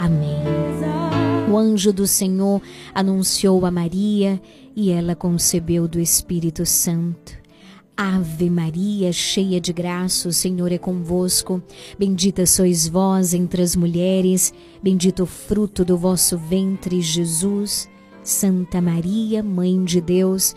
Amém. O anjo do Senhor anunciou a Maria e ela concebeu do Espírito Santo. Ave Maria, cheia de graça, o Senhor é convosco. Bendita sois vós entre as mulheres, bendito o fruto do vosso ventre, Jesus. Santa Maria, Mãe de Deus,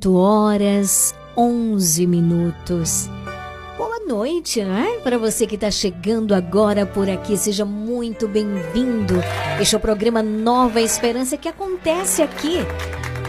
18 horas 11 minutos. Boa noite, né? Para você que está chegando agora por aqui, seja muito bem-vindo. Este é o programa Nova Esperança que acontece aqui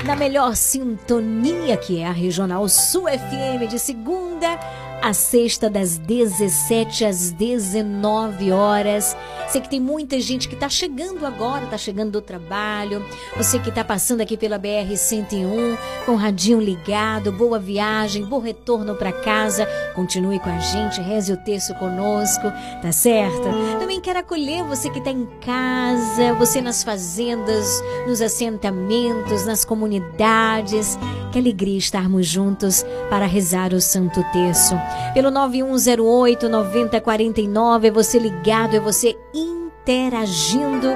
na melhor sintonia que é a Regional Sul FM de segunda a sexta das 17 às 19 horas. Sei que tem muita gente que está chegando agora, está chegando do trabalho. Você que está passando aqui pela BR 101 com o radinho ligado. Boa viagem, bom retorno para casa. Continue com a gente, reze o texto conosco, tá certo? Também quero acolher você que está em casa, você nas fazendas, nos assentamentos, nas comunidades. Que alegria estarmos juntos para rezar o Santo Terço. Pelo 9108 9049, é você ligado, é você interagindo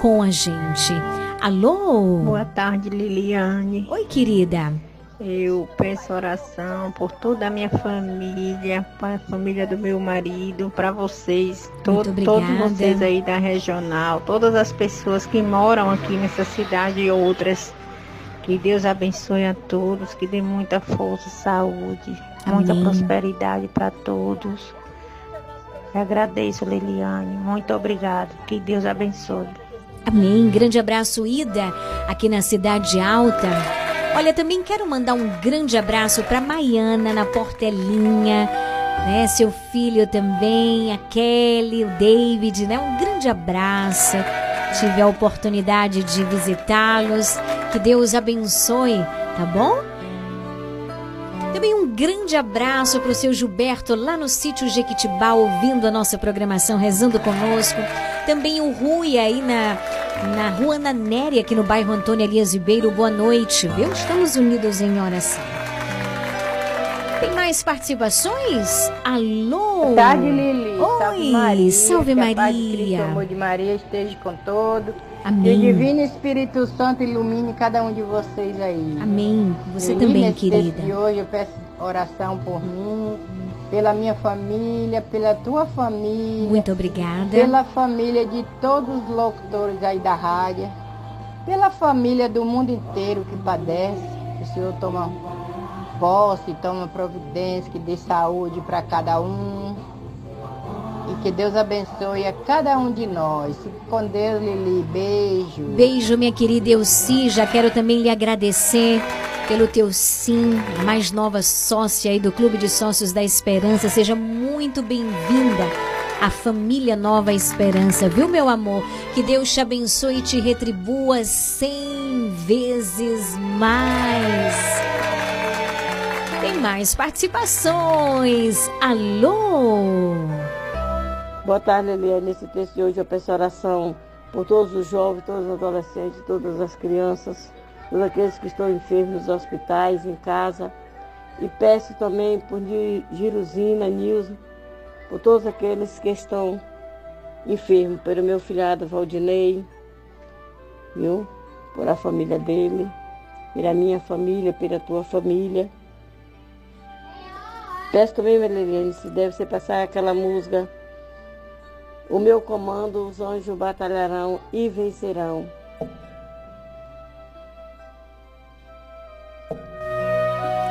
com a gente. Alô? Boa tarde, Liliane. Oi, querida. Eu peço oração por toda a minha família, para a família do meu marido, para vocês, to todos vocês aí da regional, todas as pessoas que moram aqui nessa cidade e outras. Que Deus abençoe a todos, que dê muita força, saúde, muita Amém. prosperidade para todos. Eu agradeço, Liliane. Muito obrigada. Que Deus abençoe. Amém. Grande abraço, Ida, aqui na Cidade Alta. Olha, também quero mandar um grande abraço para Maiana na Portelinha, né? Seu filho também, a Kelly, o David, né? Um grande abraço. Tive a oportunidade de visitá-los. Que Deus abençoe, tá bom? Também um grande abraço para o seu Gilberto lá no sítio Jequitibá, ouvindo a nossa programação, rezando conosco. Também o Rui aí na, na rua Ana Néria, aqui no bairro Antônio Elias Ribeiro. Boa noite, viu? Estamos unidos em oração. Tem mais participações? Alô? Boa tarde, Lili. salve Oi, Maria. salve Que a paz de Cristo, Maria. o amor de Maria esteja com todos. Amém. Que o Divino Espírito Santo ilumine cada um de vocês aí. Amém. Você Lili, também, nesse querida. de hoje eu peço oração por mim, pela minha família, pela tua família. Muito obrigada. Pela família de todos os locutores aí da rádio. Pela família do mundo inteiro que padece. Que o Senhor toma posse, toma providência, que dê saúde para cada um. E que Deus abençoe a cada um de nós. Fique com Deus, Lili. Beijo. Beijo, minha querida Elci. Já quero também lhe agradecer pelo teu sim, mais nova sócia aí do Clube de Sócios da Esperança. Seja muito bem-vinda à família Nova Esperança, viu, meu amor? Que Deus te abençoe e te retribua cem vezes mais. Tem mais participações. Alô? Boa tarde, Eliane. Nesse texto de hoje eu peço oração por todos os jovens, todos os adolescentes, todas as crianças, todos aqueles que estão enfermos nos hospitais, em casa. E peço também por Gi- Giruzina, Nilson, por todos aqueles que estão enfermos, pelo meu filhado Valdinei, viu? Por a família dele, pela minha família, pela tua família. Peço também, Eliane, se deve ser passar aquela música o meu comando, os anjos batalharão e vencerão.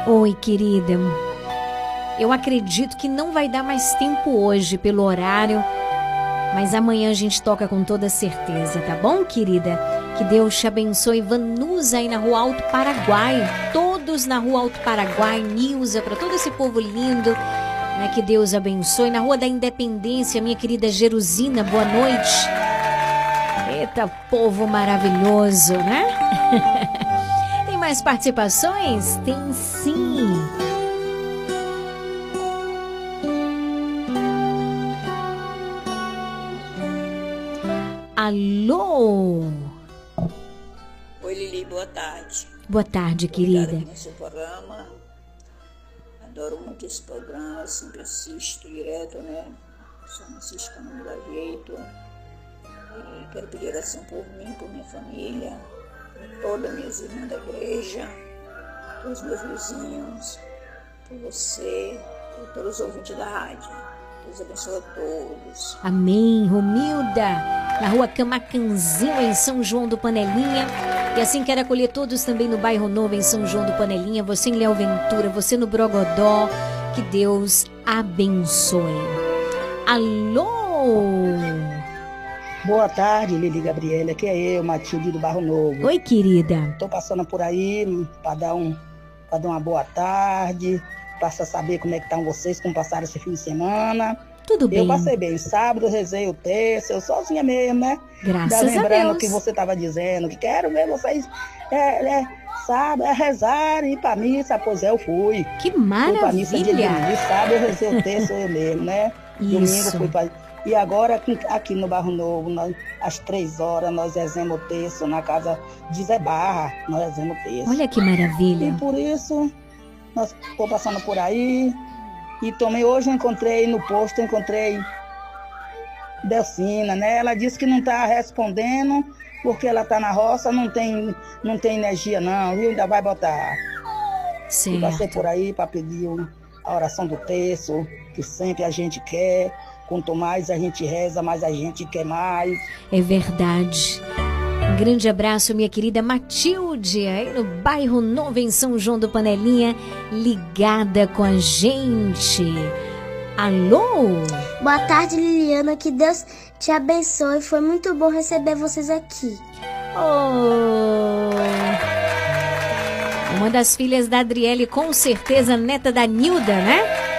Oi, querida. Eu acredito que não vai dar mais tempo hoje pelo horário, mas amanhã a gente toca com toda certeza, tá bom, querida? Que Deus te abençoe. Vanusa aí na Rua Alto Paraguai, todos na Rua Alto Paraguai, Nilza, para todo esse povo lindo. Né? Que Deus abençoe. Na Rua da Independência, minha querida Jerusina, boa noite. Eita, povo maravilhoso, né? Tem mais participações? Tem sim. Alô? Oi, Lili, boa tarde. Boa tarde, Obrigada querida. aqui no seu programa. Adoro muito esse programa, sempre assisto direto, né? Só não assisto quando não dá jeito. E quero pedir oração por mim, por minha família, por todas as minhas irmãs da igreja, pelos meus vizinhos, por você, por todos os ouvintes da rádio. Deus abençoe a todos. Amém. Romilda, na rua Camacanzinho, em São João do Panelinha. E assim quero acolher todos também no bairro Novo, em São João do Panelinha. Você em Léo Ventura, você no Brogodó. Que Deus abençoe. Alô? Boa tarde, Lili Gabriela. Aqui é eu, Matilde do Barro Novo. Oi, querida. Tô passando por aí para dar um para dar uma boa tarde, para saber como é que estão vocês, como passaram esse fim de semana. Tudo bem. Eu passei bem. Sábado rezei o terço, eu sozinha mesmo, né? Graças a lembrando Deus. o que você estava dizendo, que quero ver vocês é, é, sábado, é rezar e ir pra missa. Pois é, eu fui. Que Fui pra missa de maravilha. domingo. Sábado eu rezei o terço eu mesmo, né? Domingo Isso. fui pra... E agora aqui, aqui no Barro Novo, nós, às três horas, nós rezemos o terço na casa de Zé Barra. Nós rezemos o terço. Olha que maravilha. E por isso, nós estou passando por aí. E também hoje eu encontrei no posto, eu encontrei Delcina, né? Ela disse que não está respondendo porque ela está na roça, não tem, não tem energia não, viu? Ainda vai botar. E passei por aí para pedir a oração do terço, que sempre a gente quer. Quanto mais a gente reza, mais a gente quer mais. É verdade. Um grande abraço, minha querida Matilde, aí no bairro Novo, em São João do Panelinha, ligada com a gente. Alô? Boa tarde, Liliana. Que Deus te abençoe. Foi muito bom receber vocês aqui. Oh. Uma das filhas da Adriele, com certeza neta da Nilda, né?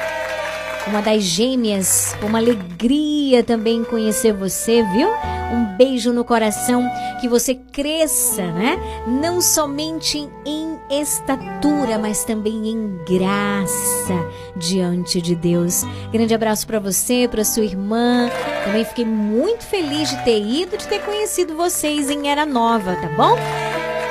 Uma das gêmeas. Uma alegria também conhecer você, viu? Um beijo no coração, que você cresça, né? Não somente em estatura, mas também em graça diante de Deus. Grande abraço para você, para sua irmã. Também fiquei muito feliz de ter ido, de ter conhecido vocês em Era Nova, tá bom?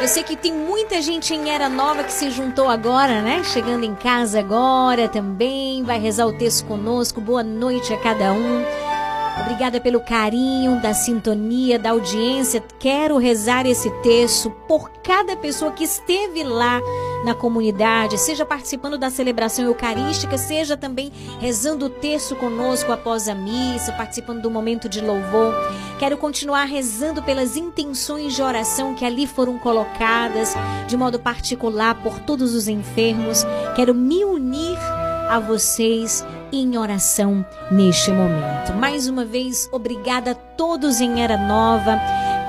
Eu sei que tem muita gente em Era Nova que se juntou agora, né? Chegando em casa agora também, vai rezar o texto conosco. Boa noite a cada um. Obrigada pelo carinho, da sintonia, da audiência. Quero rezar esse texto por cada pessoa que esteve lá na comunidade, seja participando da celebração eucarística, seja também rezando o texto conosco após a missa, participando do momento de louvor. Quero continuar rezando pelas intenções de oração que ali foram colocadas, de modo particular por todos os enfermos. Quero me unir a vocês em oração neste momento. Mais uma vez, obrigada a todos em Era Nova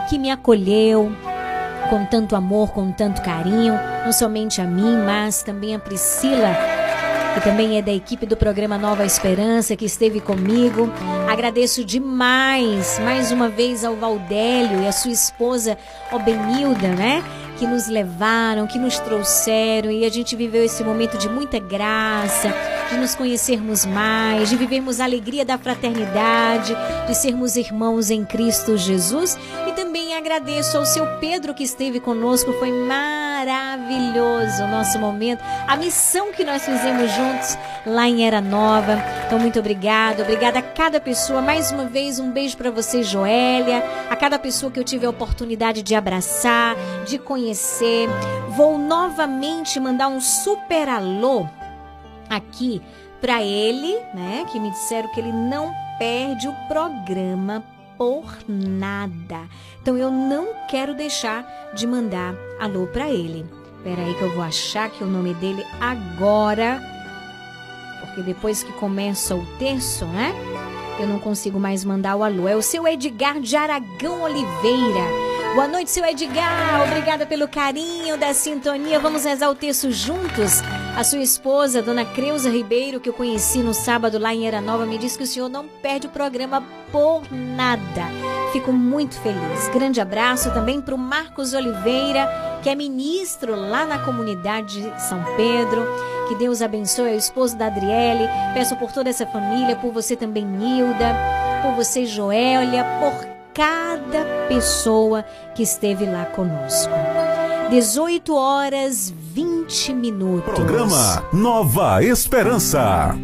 que me acolheu com tanto amor, com tanto carinho, não somente a mim, mas também a Priscila, que também é da equipe do programa Nova Esperança, que esteve comigo. Agradeço demais, mais uma vez, ao Valdélio e a sua esposa, Obenilda, né? Que nos levaram, que nos trouxeram e a gente viveu esse momento de muita graça, de nos conhecermos mais, de vivermos a alegria da fraternidade, de sermos irmãos em Cristo Jesus. E também agradeço ao seu Pedro que esteve conosco, foi maravilhoso o nosso momento, a missão que nós fizemos juntos lá em Era Nova. Então, muito obrigada, obrigada a cada pessoa. Mais uma vez, um beijo para você, Joélia, a cada pessoa que eu tive a oportunidade de abraçar, de conhecer. Vou novamente mandar um super alô aqui para ele, né? Que me disseram que ele não perde o programa por nada. Então eu não quero deixar de mandar alô para ele. Espera aí que eu vou achar que o nome dele agora, porque depois que começa o terço, né? Eu não consigo mais mandar o alô. É o seu Edgar de Aragão Oliveira. Boa noite, seu Edgar. Obrigada pelo carinho da sintonia. Vamos rezar o texto juntos. A sua esposa, dona Creuza Ribeiro, que eu conheci no sábado lá em Era Nova, me disse que o senhor não perde o programa por nada. Fico muito feliz. Grande abraço também para o Marcos Oliveira, que é ministro lá na comunidade de São Pedro. Que Deus abençoe o esposo da Adriele. Peço por toda essa família, por você também, Nilda, por você, Joélia, por cada pessoa que esteve lá conosco. 18 horas 20 minutos. Programa Nova Esperança.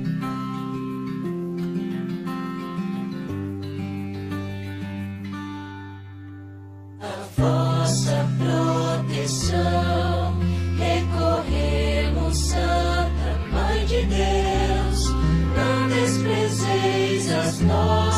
vossa proteção. Recorremos, Santa Mãe de Deus, não desprezeis as nossas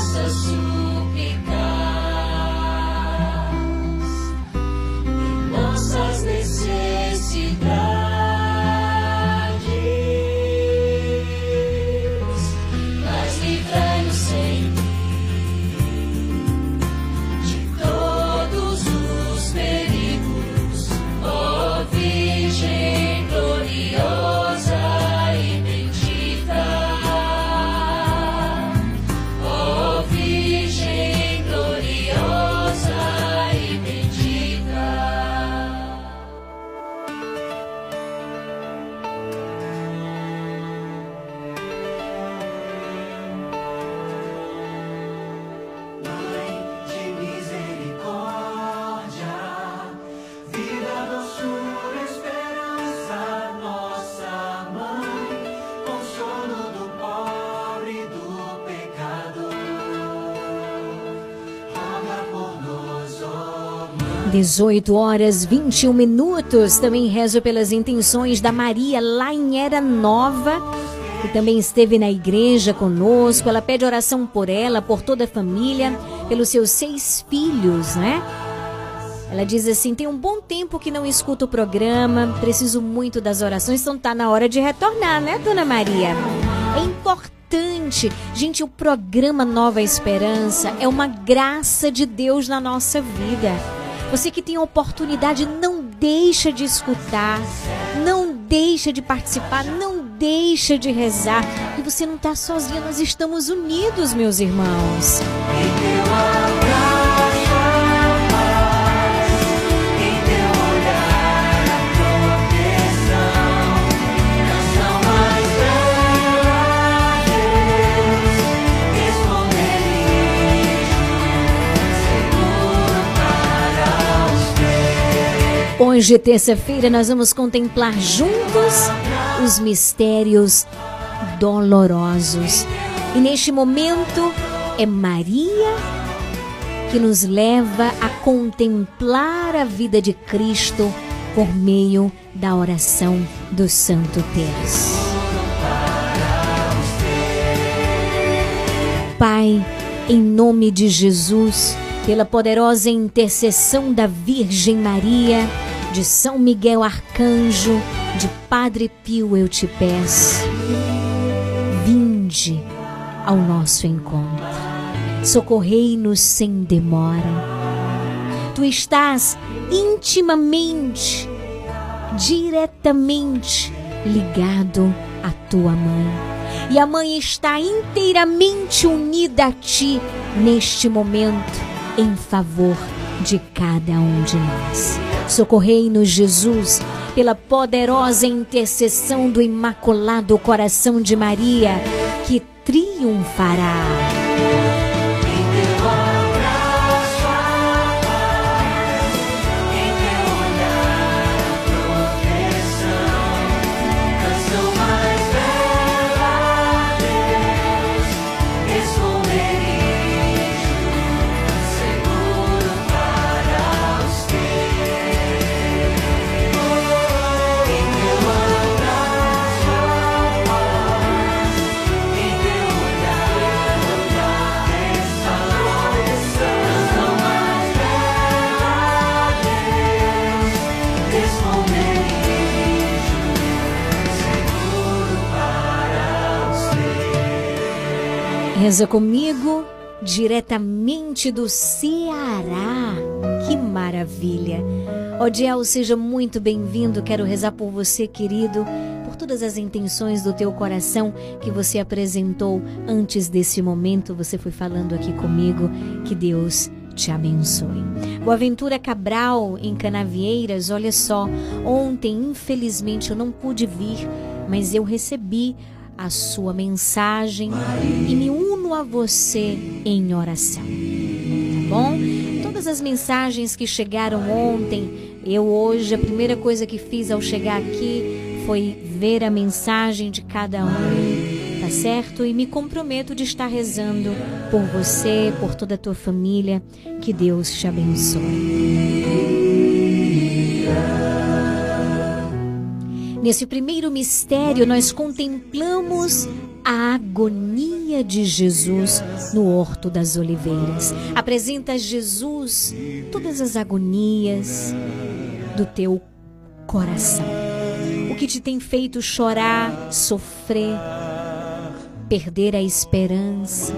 18 horas 21 minutos. Também rezo pelas intenções da Maria lá em Era Nova, que também esteve na igreja conosco. Ela pede oração por ela, por toda a família, pelos seus seis filhos, né? Ela diz assim: tem um bom tempo que não escuto o programa, preciso muito das orações, então tá na hora de retornar, né, dona Maria? É importante. Gente, o programa Nova Esperança é uma graça de Deus na nossa vida. Você que tem a oportunidade, não deixa de escutar, não deixa de participar, não deixa de rezar. E você não está sozinho, nós estamos unidos, meus irmãos. Hoje, terça-feira, nós vamos contemplar juntos os mistérios dolorosos. E neste momento é Maria que nos leva a contemplar a vida de Cristo por meio da oração do Santo Terço. Pai, em nome de Jesus, pela poderosa intercessão da Virgem Maria, de São Miguel Arcanjo, de Padre Pio, eu te peço, vinde ao nosso encontro, socorrei-nos sem demora. Tu estás intimamente, diretamente ligado à tua mãe. E a mãe está inteiramente unida a ti neste momento, em favor de cada um de nós. Socorrei-nos, Jesus, pela poderosa intercessão do Imaculado Coração de Maria, que triunfará. Reza comigo diretamente do Ceará. Que maravilha! Odiel, seja muito bem-vindo. Quero rezar por você, querido, por todas as intenções do teu coração que você apresentou antes desse momento. Você foi falando aqui comigo. Que Deus te abençoe. Boaventura Cabral, em Canavieiras, olha só, ontem, infelizmente, eu não pude vir, mas eu recebi a sua mensagem e me uno a você em oração. Tá bom? Todas as mensagens que chegaram ontem, eu hoje, a primeira coisa que fiz ao chegar aqui foi ver a mensagem de cada um, tá certo? E me comprometo de estar rezando por você, por toda a tua família. Que Deus te abençoe. Nesse primeiro mistério, nós contemplamos a agonia de Jesus no Horto das Oliveiras. Apresenta a Jesus todas as agonias do teu coração. O que te tem feito chorar, sofrer, perder a esperança.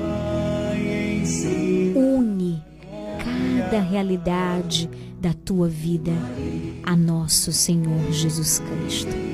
Une cada realidade da tua vida a nosso Senhor Jesus Cristo.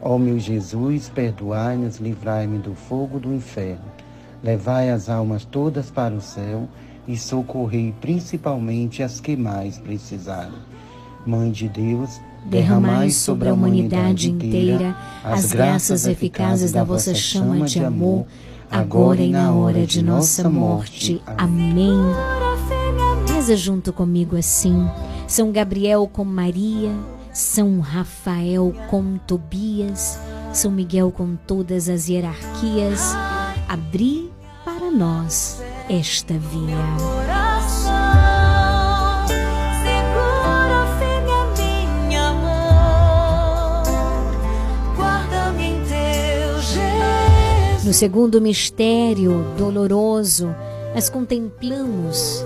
Ó meu Jesus, perdoai-nos, livrai-me do fogo do inferno. Levai as almas todas para o céu e socorrei principalmente as que mais precisarem. Mãe de Deus, Derramai sobre a humanidade inteira as graças eficazes da vossa chama de amor, agora e na hora de nossa morte. Amém. Reza junto comigo assim. São Gabriel com Maria, São Rafael com Tobias, São Miguel com todas as hierarquias. Abri para nós esta via. No segundo mistério doloroso, nós contemplamos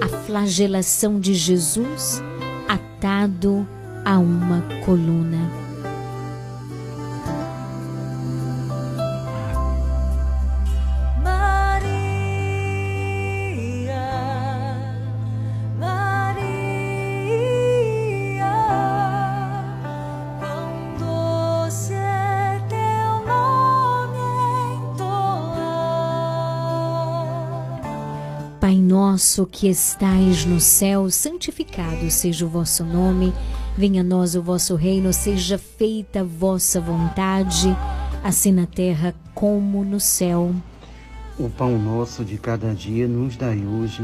a flagelação de Jesus atado a uma coluna. Nosso que estais no céu, santificado seja o vosso nome. Venha a nós o vosso reino, seja feita a vossa vontade, assim na terra como no céu. O pão nosso de cada dia nos dai hoje.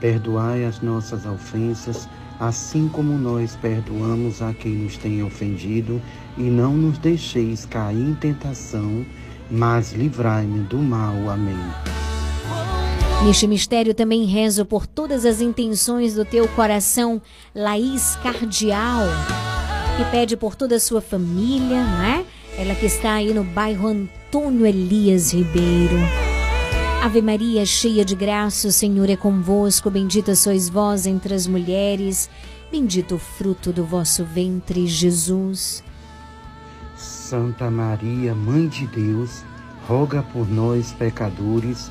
Perdoai as nossas ofensas, assim como nós perdoamos a quem nos tem ofendido, e não nos deixeis cair em tentação, mas livrai-me do mal. Amém. Neste mistério também rezo por todas as intenções do teu coração, Laís Cardial, que pede por toda a sua família, não é? Ela que está aí no bairro Antônio Elias Ribeiro. Ave Maria, cheia de graça, o Senhor é convosco, bendita sois vós entre as mulheres, bendito o fruto do vosso ventre, Jesus. Santa Maria, Mãe de Deus, roga por nós, pecadores,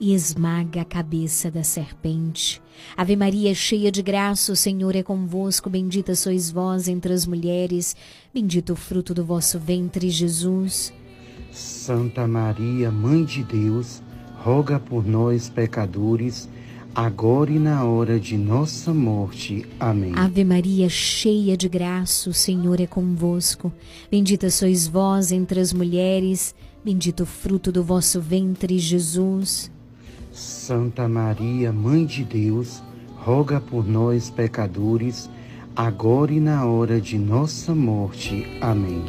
e esmaga a cabeça da serpente. Ave Maria, cheia de graça, o Senhor é convosco, bendita sois vós entre as mulheres, bendito o fruto do vosso ventre, Jesus. Santa Maria, Mãe de Deus, roga por nós, pecadores, agora e na hora de nossa morte. Amém. Ave Maria, cheia de graça, o Senhor é convosco. Bendita sois vós entre as mulheres, bendito o fruto do vosso ventre, Jesus. Santa Maria, Mãe de Deus, roga por nós, pecadores, agora e na hora de nossa morte. Amém.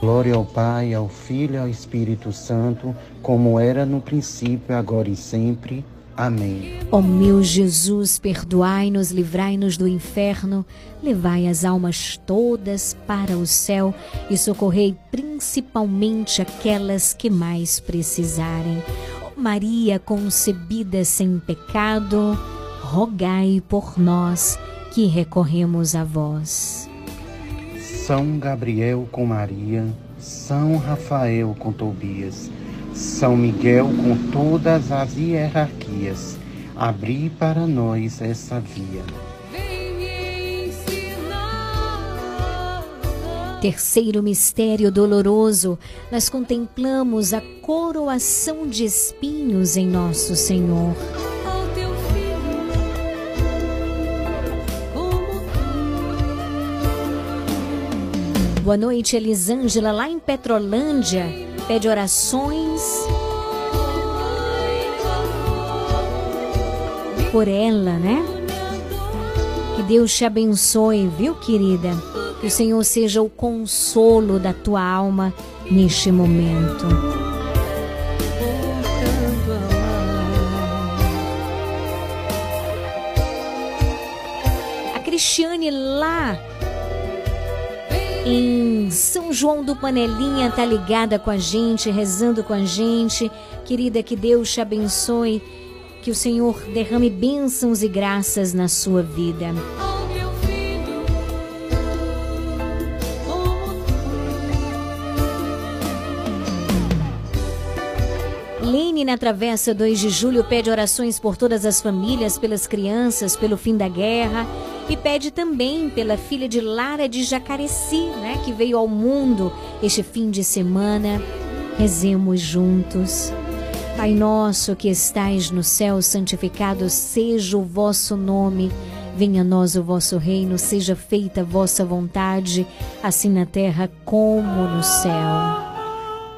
Glória ao Pai, ao Filho e ao Espírito Santo, como era no princípio, agora e sempre. Amém. Ó meu Jesus, perdoai-nos, livrai-nos do inferno, levai as almas todas para o céu e socorrei principalmente aquelas que mais precisarem. Maria concebida sem pecado, rogai por nós que recorremos a vós. São Gabriel com Maria, São Rafael com Tobias, São Miguel com todas as hierarquias, abri para nós essa via. Terceiro mistério doloroso, nós contemplamos a coroação de espinhos em nosso Senhor. Boa noite, Elisângela, lá em Petrolândia. Pede orações por ela, né? Que Deus te abençoe, viu, querida? Que o Senhor seja o consolo da tua alma neste momento. A Cristiane lá em São João do Panelinha, tá ligada com a gente, rezando com a gente. Querida, que Deus te abençoe, que o Senhor derrame bênçãos e graças na sua vida. Lene, na Travessa 2 de Julho, pede orações por todas as famílias, pelas crianças, pelo fim da guerra. E pede também pela filha de Lara de Jacareci, né, que veio ao mundo este fim de semana. Rezemos juntos. Pai nosso que estais no céu, santificado seja o vosso nome. Venha a nós o vosso reino, seja feita a vossa vontade, assim na terra como no céu.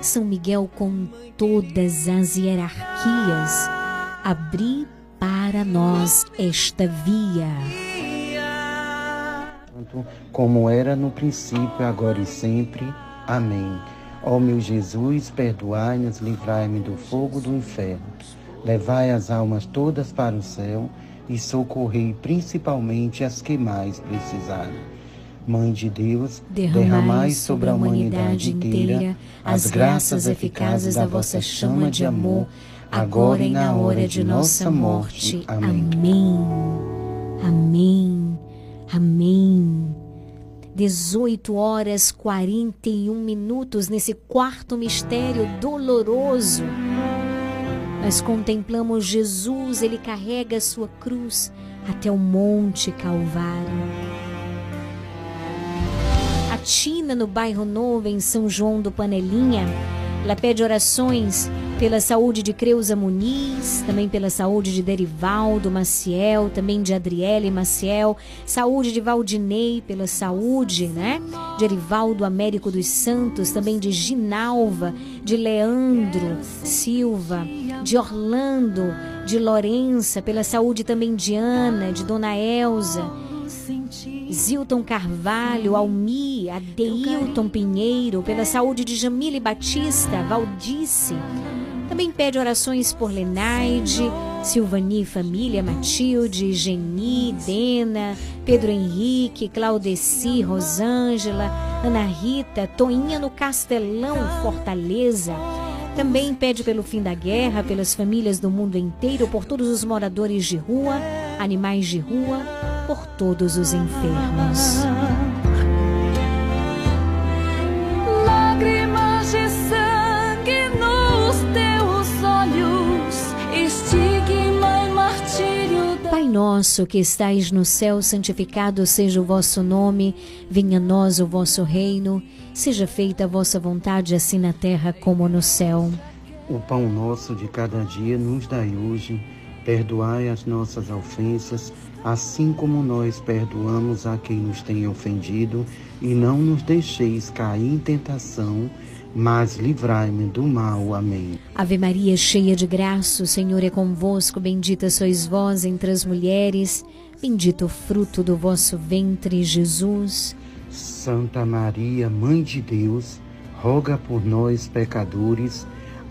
São Miguel com todas as hierarquias, abri para nós esta via. Como era no princípio, agora e sempre. Amém. Ó meu Jesus, perdoai-nos, livrai-me do fogo do inferno. Levai as almas todas para o céu e socorrei principalmente as que mais precisarem. Mãe de Deus, derramai sobre a humanidade inteira as graças eficazes da vossa chama de amor, agora e na hora de nossa morte. Amém. Amém. Amém. 18 horas 41 minutos nesse quarto mistério doloroso. Nós contemplamos Jesus, ele carrega a sua cruz até o Monte Calvário. A Tina, no bairro Novo, em São João do Panelinha, ela pede orações pela saúde de Creuza Muniz, também pela saúde de Derivaldo Maciel, também de Adriele Maciel, saúde de Valdinei, pela saúde, né? De Erivaldo Américo dos Santos, também de Ginalva, de Leandro Silva, de Orlando, de Lorença, pela saúde também de Ana, de Dona Elza, Zilton Carvalho, Almi, Adeilton Pinheiro, pela saúde de Jamile Batista, Valdice. Também pede orações por Lenaide, Silvani Família, Matilde, Geni, Dena, Pedro Henrique, Claudeci, Rosângela, Ana Rita, Toinha no Castelão, Fortaleza. Também pede pelo fim da guerra, pelas famílias do mundo inteiro, por todos os moradores de rua, animais de rua, por todos os enfermos. Lágrimas de sangue nos teus olhos, estigma e martírio da Pai nosso que estais no céu, santificado seja o vosso nome, venha a nós o vosso reino, seja feita a vossa vontade, assim na terra como no céu. O pão nosso de cada dia nos dai hoje, perdoai as nossas ofensas, assim como nós perdoamos a quem nos tem ofendido, e não nos deixeis cair em tentação, mas livrai-me do mal. Amém. Ave Maria, cheia de graça, o Senhor é convosco, bendita sois vós entre as mulheres, bendito o fruto do vosso ventre, Jesus. Santa Maria, Mãe de Deus, roga por nós, pecadores,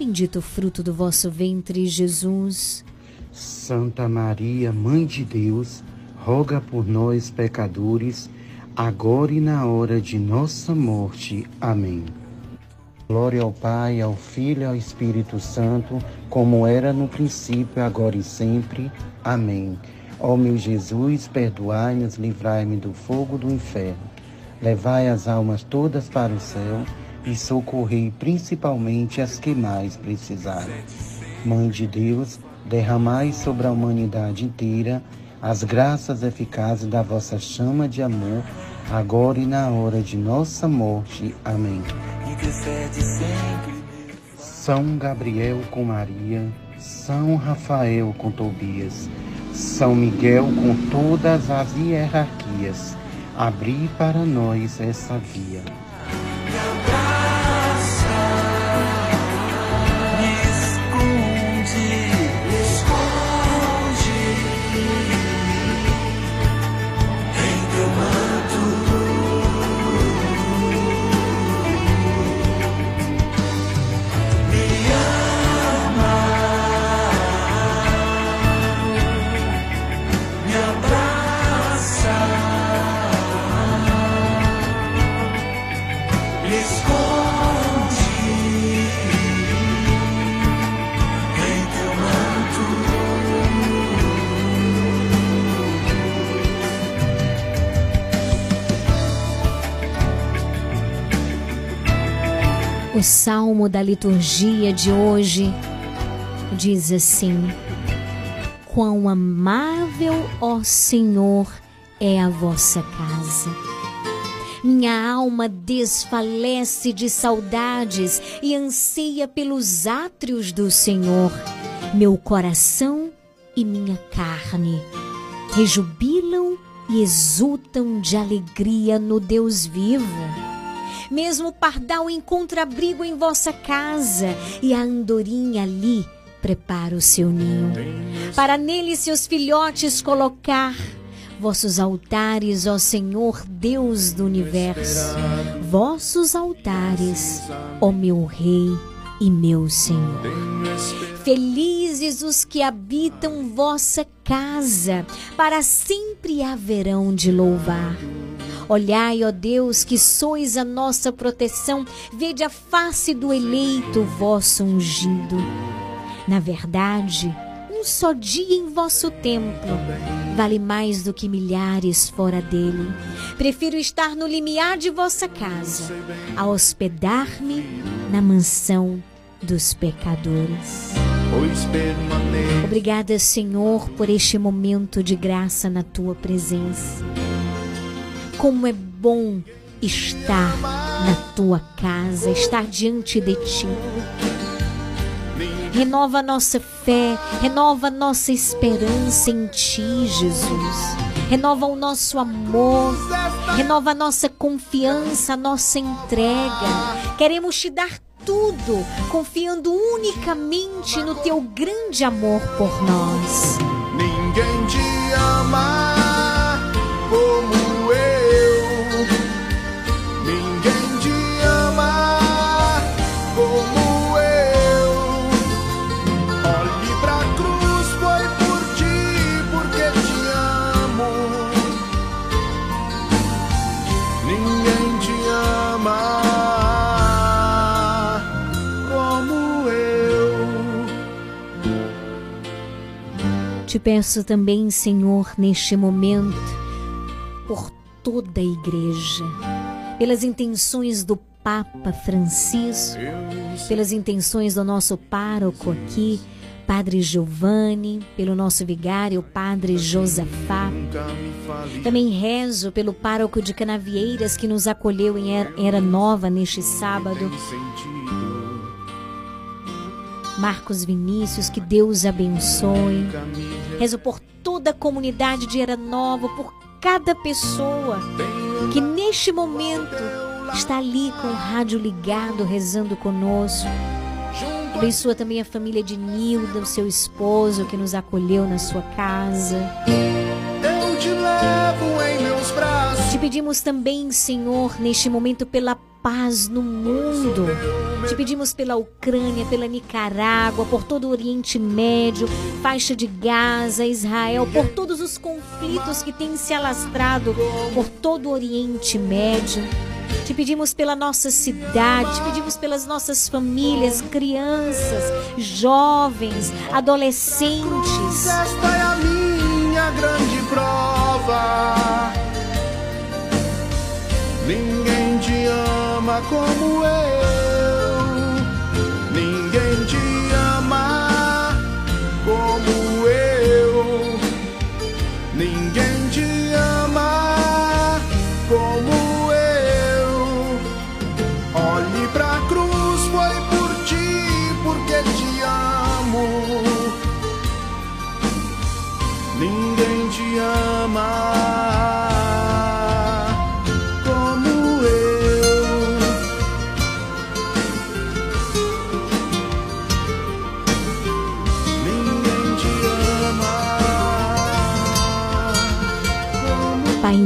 bendito o fruto do vosso ventre, Jesus. Santa Maria, Mãe de Deus, roga por nós, pecadores, agora e na hora de nossa morte. Amém. Glória ao Pai, ao Filho e ao Espírito Santo, como era no princípio, agora e sempre. Amém. Ó meu Jesus, perdoai-nos, livrai-me do fogo do inferno. Levai as almas todas para o céu e socorrei principalmente as que mais precisarem. Mãe de Deus, derramai sobre a humanidade inteira as graças eficazes da vossa chama de amor, agora e na hora de nossa morte. Amém. São Gabriel com Maria, São Rafael com Tobias, São Miguel com todas as hierarquias, abri para nós essa via. O salmo da liturgia de hoje diz assim: Quão amável, ó Senhor, é a vossa casa. Minha alma desfalece de saudades e anseia pelos átrios do Senhor. Meu coração e minha carne rejubilam e exultam de alegria no Deus vivo. Mesmo o pardal encontra abrigo em vossa casa e a andorinha ali prepara o seu ninho. Para nele seus filhotes colocar vossos altares, ó Senhor Deus do universo. Vossos altares, ó meu Rei e meu Senhor. Felizes os que habitam vossa casa, para sempre haverão de louvar. Olhai, ó Deus, que sois a nossa proteção, vede a face do eleito vosso ungido. Na verdade, um só dia em vosso templo vale mais do que milhares fora dele. Prefiro estar no limiar de vossa casa a hospedar-me na mansão dos pecadores. Obrigada, Senhor, por este momento de graça na tua presença. Como é bom estar na tua casa, estar diante de ti. Renova nossa fé, renova nossa esperança em ti, Jesus. Renova o nosso amor, renova nossa confiança, nossa entrega. Queremos te dar tudo, confiando unicamente no teu grande amor por nós. Ninguém te ama Te peço também, Senhor, neste momento, por toda a igreja, pelas intenções do Papa Francisco, pelas intenções do nosso pároco aqui, Padre Giovanni, pelo nosso vigário, Padre Josafá. Também rezo pelo pároco de Canavieiras que nos acolheu em Era- Era Nova neste sábado. Marcos Vinícius, que Deus abençoe. Rezo por toda a comunidade de Era Nova, por cada pessoa que neste momento está ali com o rádio ligado, rezando conosco. Abençoa também a família de Nilda, o seu esposo que nos acolheu na sua casa. Eu te levo em meus braços. Pedimos também, Senhor, neste momento pela paz no mundo. Te pedimos pela Ucrânia, pela Nicarágua, por todo o Oriente Médio, faixa de Gaza, Israel, por todos os conflitos que têm se alastrado por todo o Oriente Médio. Te pedimos pela nossa cidade, te pedimos pelas nossas famílias, crianças, jovens, adolescentes. Esta é a minha grande prova. Ninguém te ama como eu.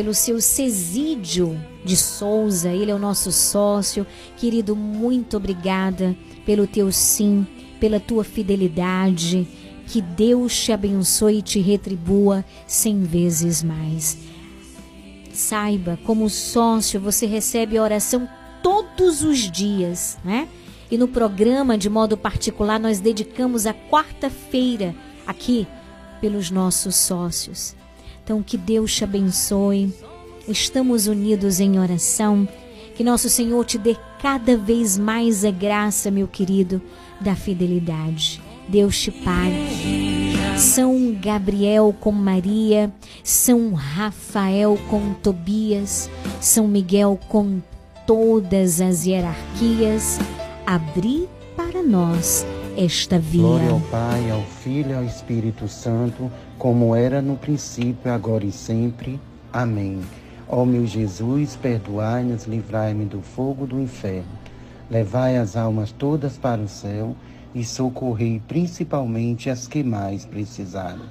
pelo seu Cesídio de Souza, ele é o nosso sócio. Querido, muito obrigada pelo teu sim, pela tua fidelidade. Que Deus te abençoe e te retribua cem vezes mais. Saiba, como sócio, você recebe oração todos os dias, né? E no programa, de modo particular, nós dedicamos a quarta-feira aqui pelos nossos sócios. Então, que Deus te abençoe. Estamos unidos em oração. Que nosso Senhor te dê cada vez mais a graça, meu querido, da fidelidade. Deus te pague. São Gabriel com Maria, São Rafael com Tobias, São Miguel com todas as hierarquias, abri para nós esta via. Glória ao Pai, ao Filho e ao Espírito Santo, como era no princípio, agora e sempre. Amém. Ó meu Jesus, perdoai-nos, livrai-me do fogo do inferno. Levai as almas todas para o céu e socorrei principalmente as que mais precisarem.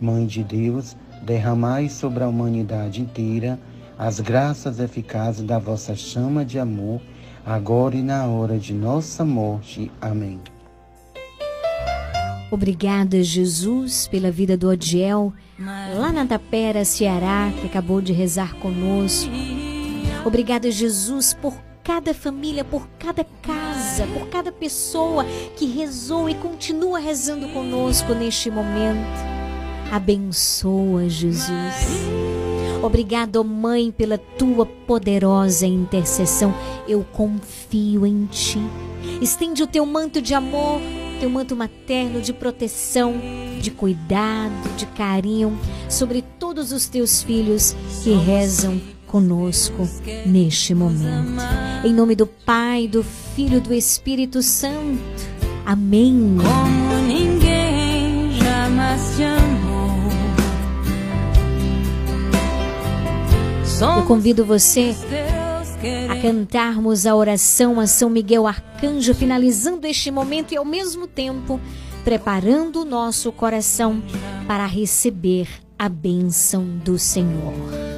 Mãe de Deus, derramai sobre a humanidade inteira as graças eficazes da vossa chama de amor, agora e na hora de nossa morte. Amém. Obrigada, Jesus, pela vida do Odiel, lá na Tapera, Ceará, que acabou de rezar conosco. Obrigada, Jesus, por cada família, por cada casa, por cada pessoa que rezou e continua rezando conosco neste momento. Abençoa, Jesus. Obrigado, Mãe, pela tua poderosa intercessão. Eu confio em ti. Estende o teu manto de amor, teu manto materno de proteção, de cuidado, de carinho sobre todos os teus filhos que rezam conosco neste momento. Em nome do Pai, do Filho e do Espírito Santo. Amém. Como ninguém jamais te amou. Eu convido você cantarmos a oração a São Miguel Arcanjo, finalizando este momento e ao mesmo tempo preparando o nosso coração para receber a bênção do Senhor.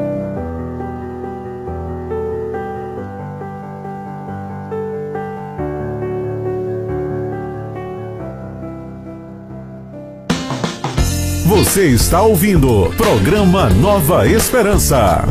Você está ouvindo programa Nova Esperança.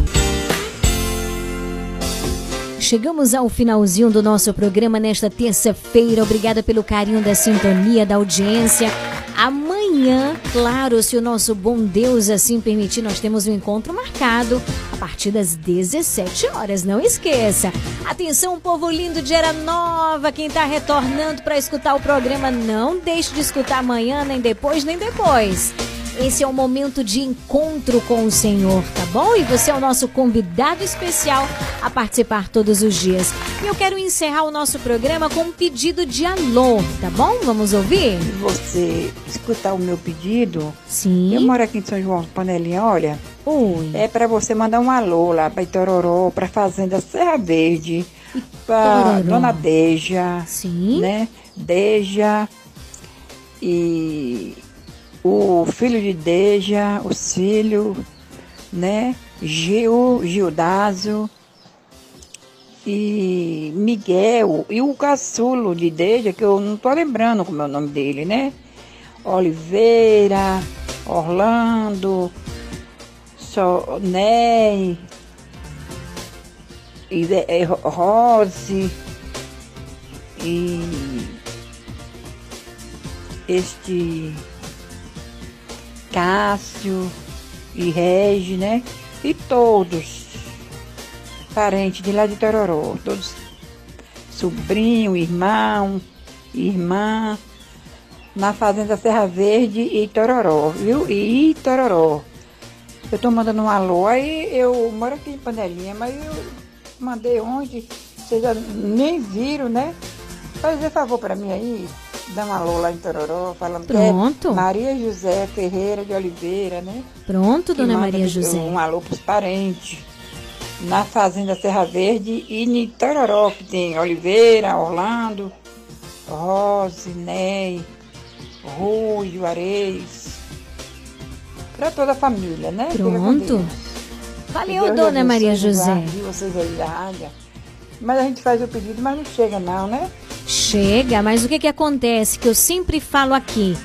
Chegamos ao finalzinho do nosso programa nesta terça-feira. Obrigada pelo carinho da sintonia, da audiência. Amanhã, claro, se o nosso bom Deus assim permitir, nós temos um encontro marcado a partir das 17 horas. Não esqueça. Atenção, povo lindo de Era Nova, quem está retornando para escutar o programa, não deixe de escutar amanhã, nem depois, nem depois. Esse é o momento de encontro com o Senhor, tá bom? E você é o nosso convidado especial a participar todos os dias. E eu quero encerrar o nosso programa com um pedido de alô, tá bom? Vamos ouvir? Você escutar o meu pedido? Sim. Eu moro aqui em São João Panelinha, olha. Oi. É para você mandar um alô lá para Itororó, para Fazenda Serra Verde, para. Dona Deja. Sim. Né? Deja e o filho de Deja, o Cílio, né? Gil, Gildazo e Miguel e o caçulo de Deja, que eu não tô lembrando como é o nome dele, né? Oliveira, Orlando, Sonei, e, é, Rose e este Cássio e Regi, né? E todos parentes de lá de Tororó, todos sobrinho, irmão, irmã, na fazenda Serra Verde e Tororó, viu? E Tororó. Eu tô mandando um alô, aí eu moro aqui em Panelinha, mas eu mandei ontem, vocês nem viram, né? Fazer favor para mim aí, dá um alô lá em Tororó, falando Pronto. que é Maria José Ferreira de Oliveira, né? Pronto, dona Maria José. Um alô pros parentes. Na Fazenda Serra Verde e em Tororó, que tem Oliveira, Orlando, Rose, Ney, Rui, Juarez. Pra toda a família, né? Pronto. Valeu, dona Maria José. guarde vocês aí da rádio. Mas a gente faz o pedido, mas não chega não, né? Chega, mas o que que acontece que eu sempre falo aqui?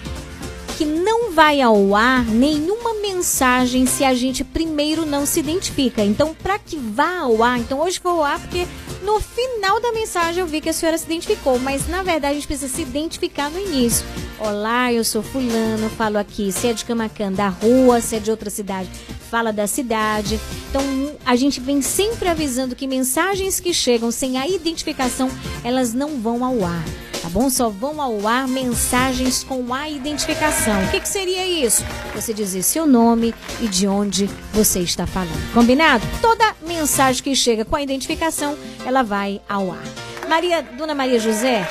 Que não vai ao ar nenhuma mensagem se a gente primeiro não se identifica. Então, para que vá ao ar, então hoje foi ao ar porque no final da mensagem eu vi que a senhora se identificou, mas na verdade a gente precisa se identificar no início. Olá, eu sou fulano, falo aqui, se é de Camacan, da rua, se é de outra cidade, fala da cidade. Então, a gente vem sempre avisando que mensagens que chegam sem a identificação, elas não vão ao ar. Tá bom? Só vão ao ar mensagens com a identificação. O que, que seria isso? Você dizer seu nome e de onde você está falando. Combinado? Toda mensagem que chega com a identificação, ela vai ao ar. Maria, Dona Maria José,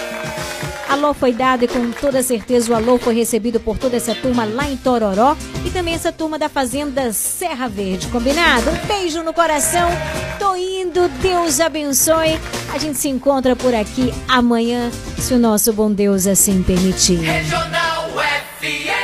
Alô foi dado e com toda certeza o alô foi recebido por toda essa turma lá em Tororó e também essa turma da Fazenda Serra Verde, combinado? Um beijo no coração, tô indo, Deus abençoe. A gente se encontra por aqui amanhã, se o nosso bom Deus assim permitir. Regional FM.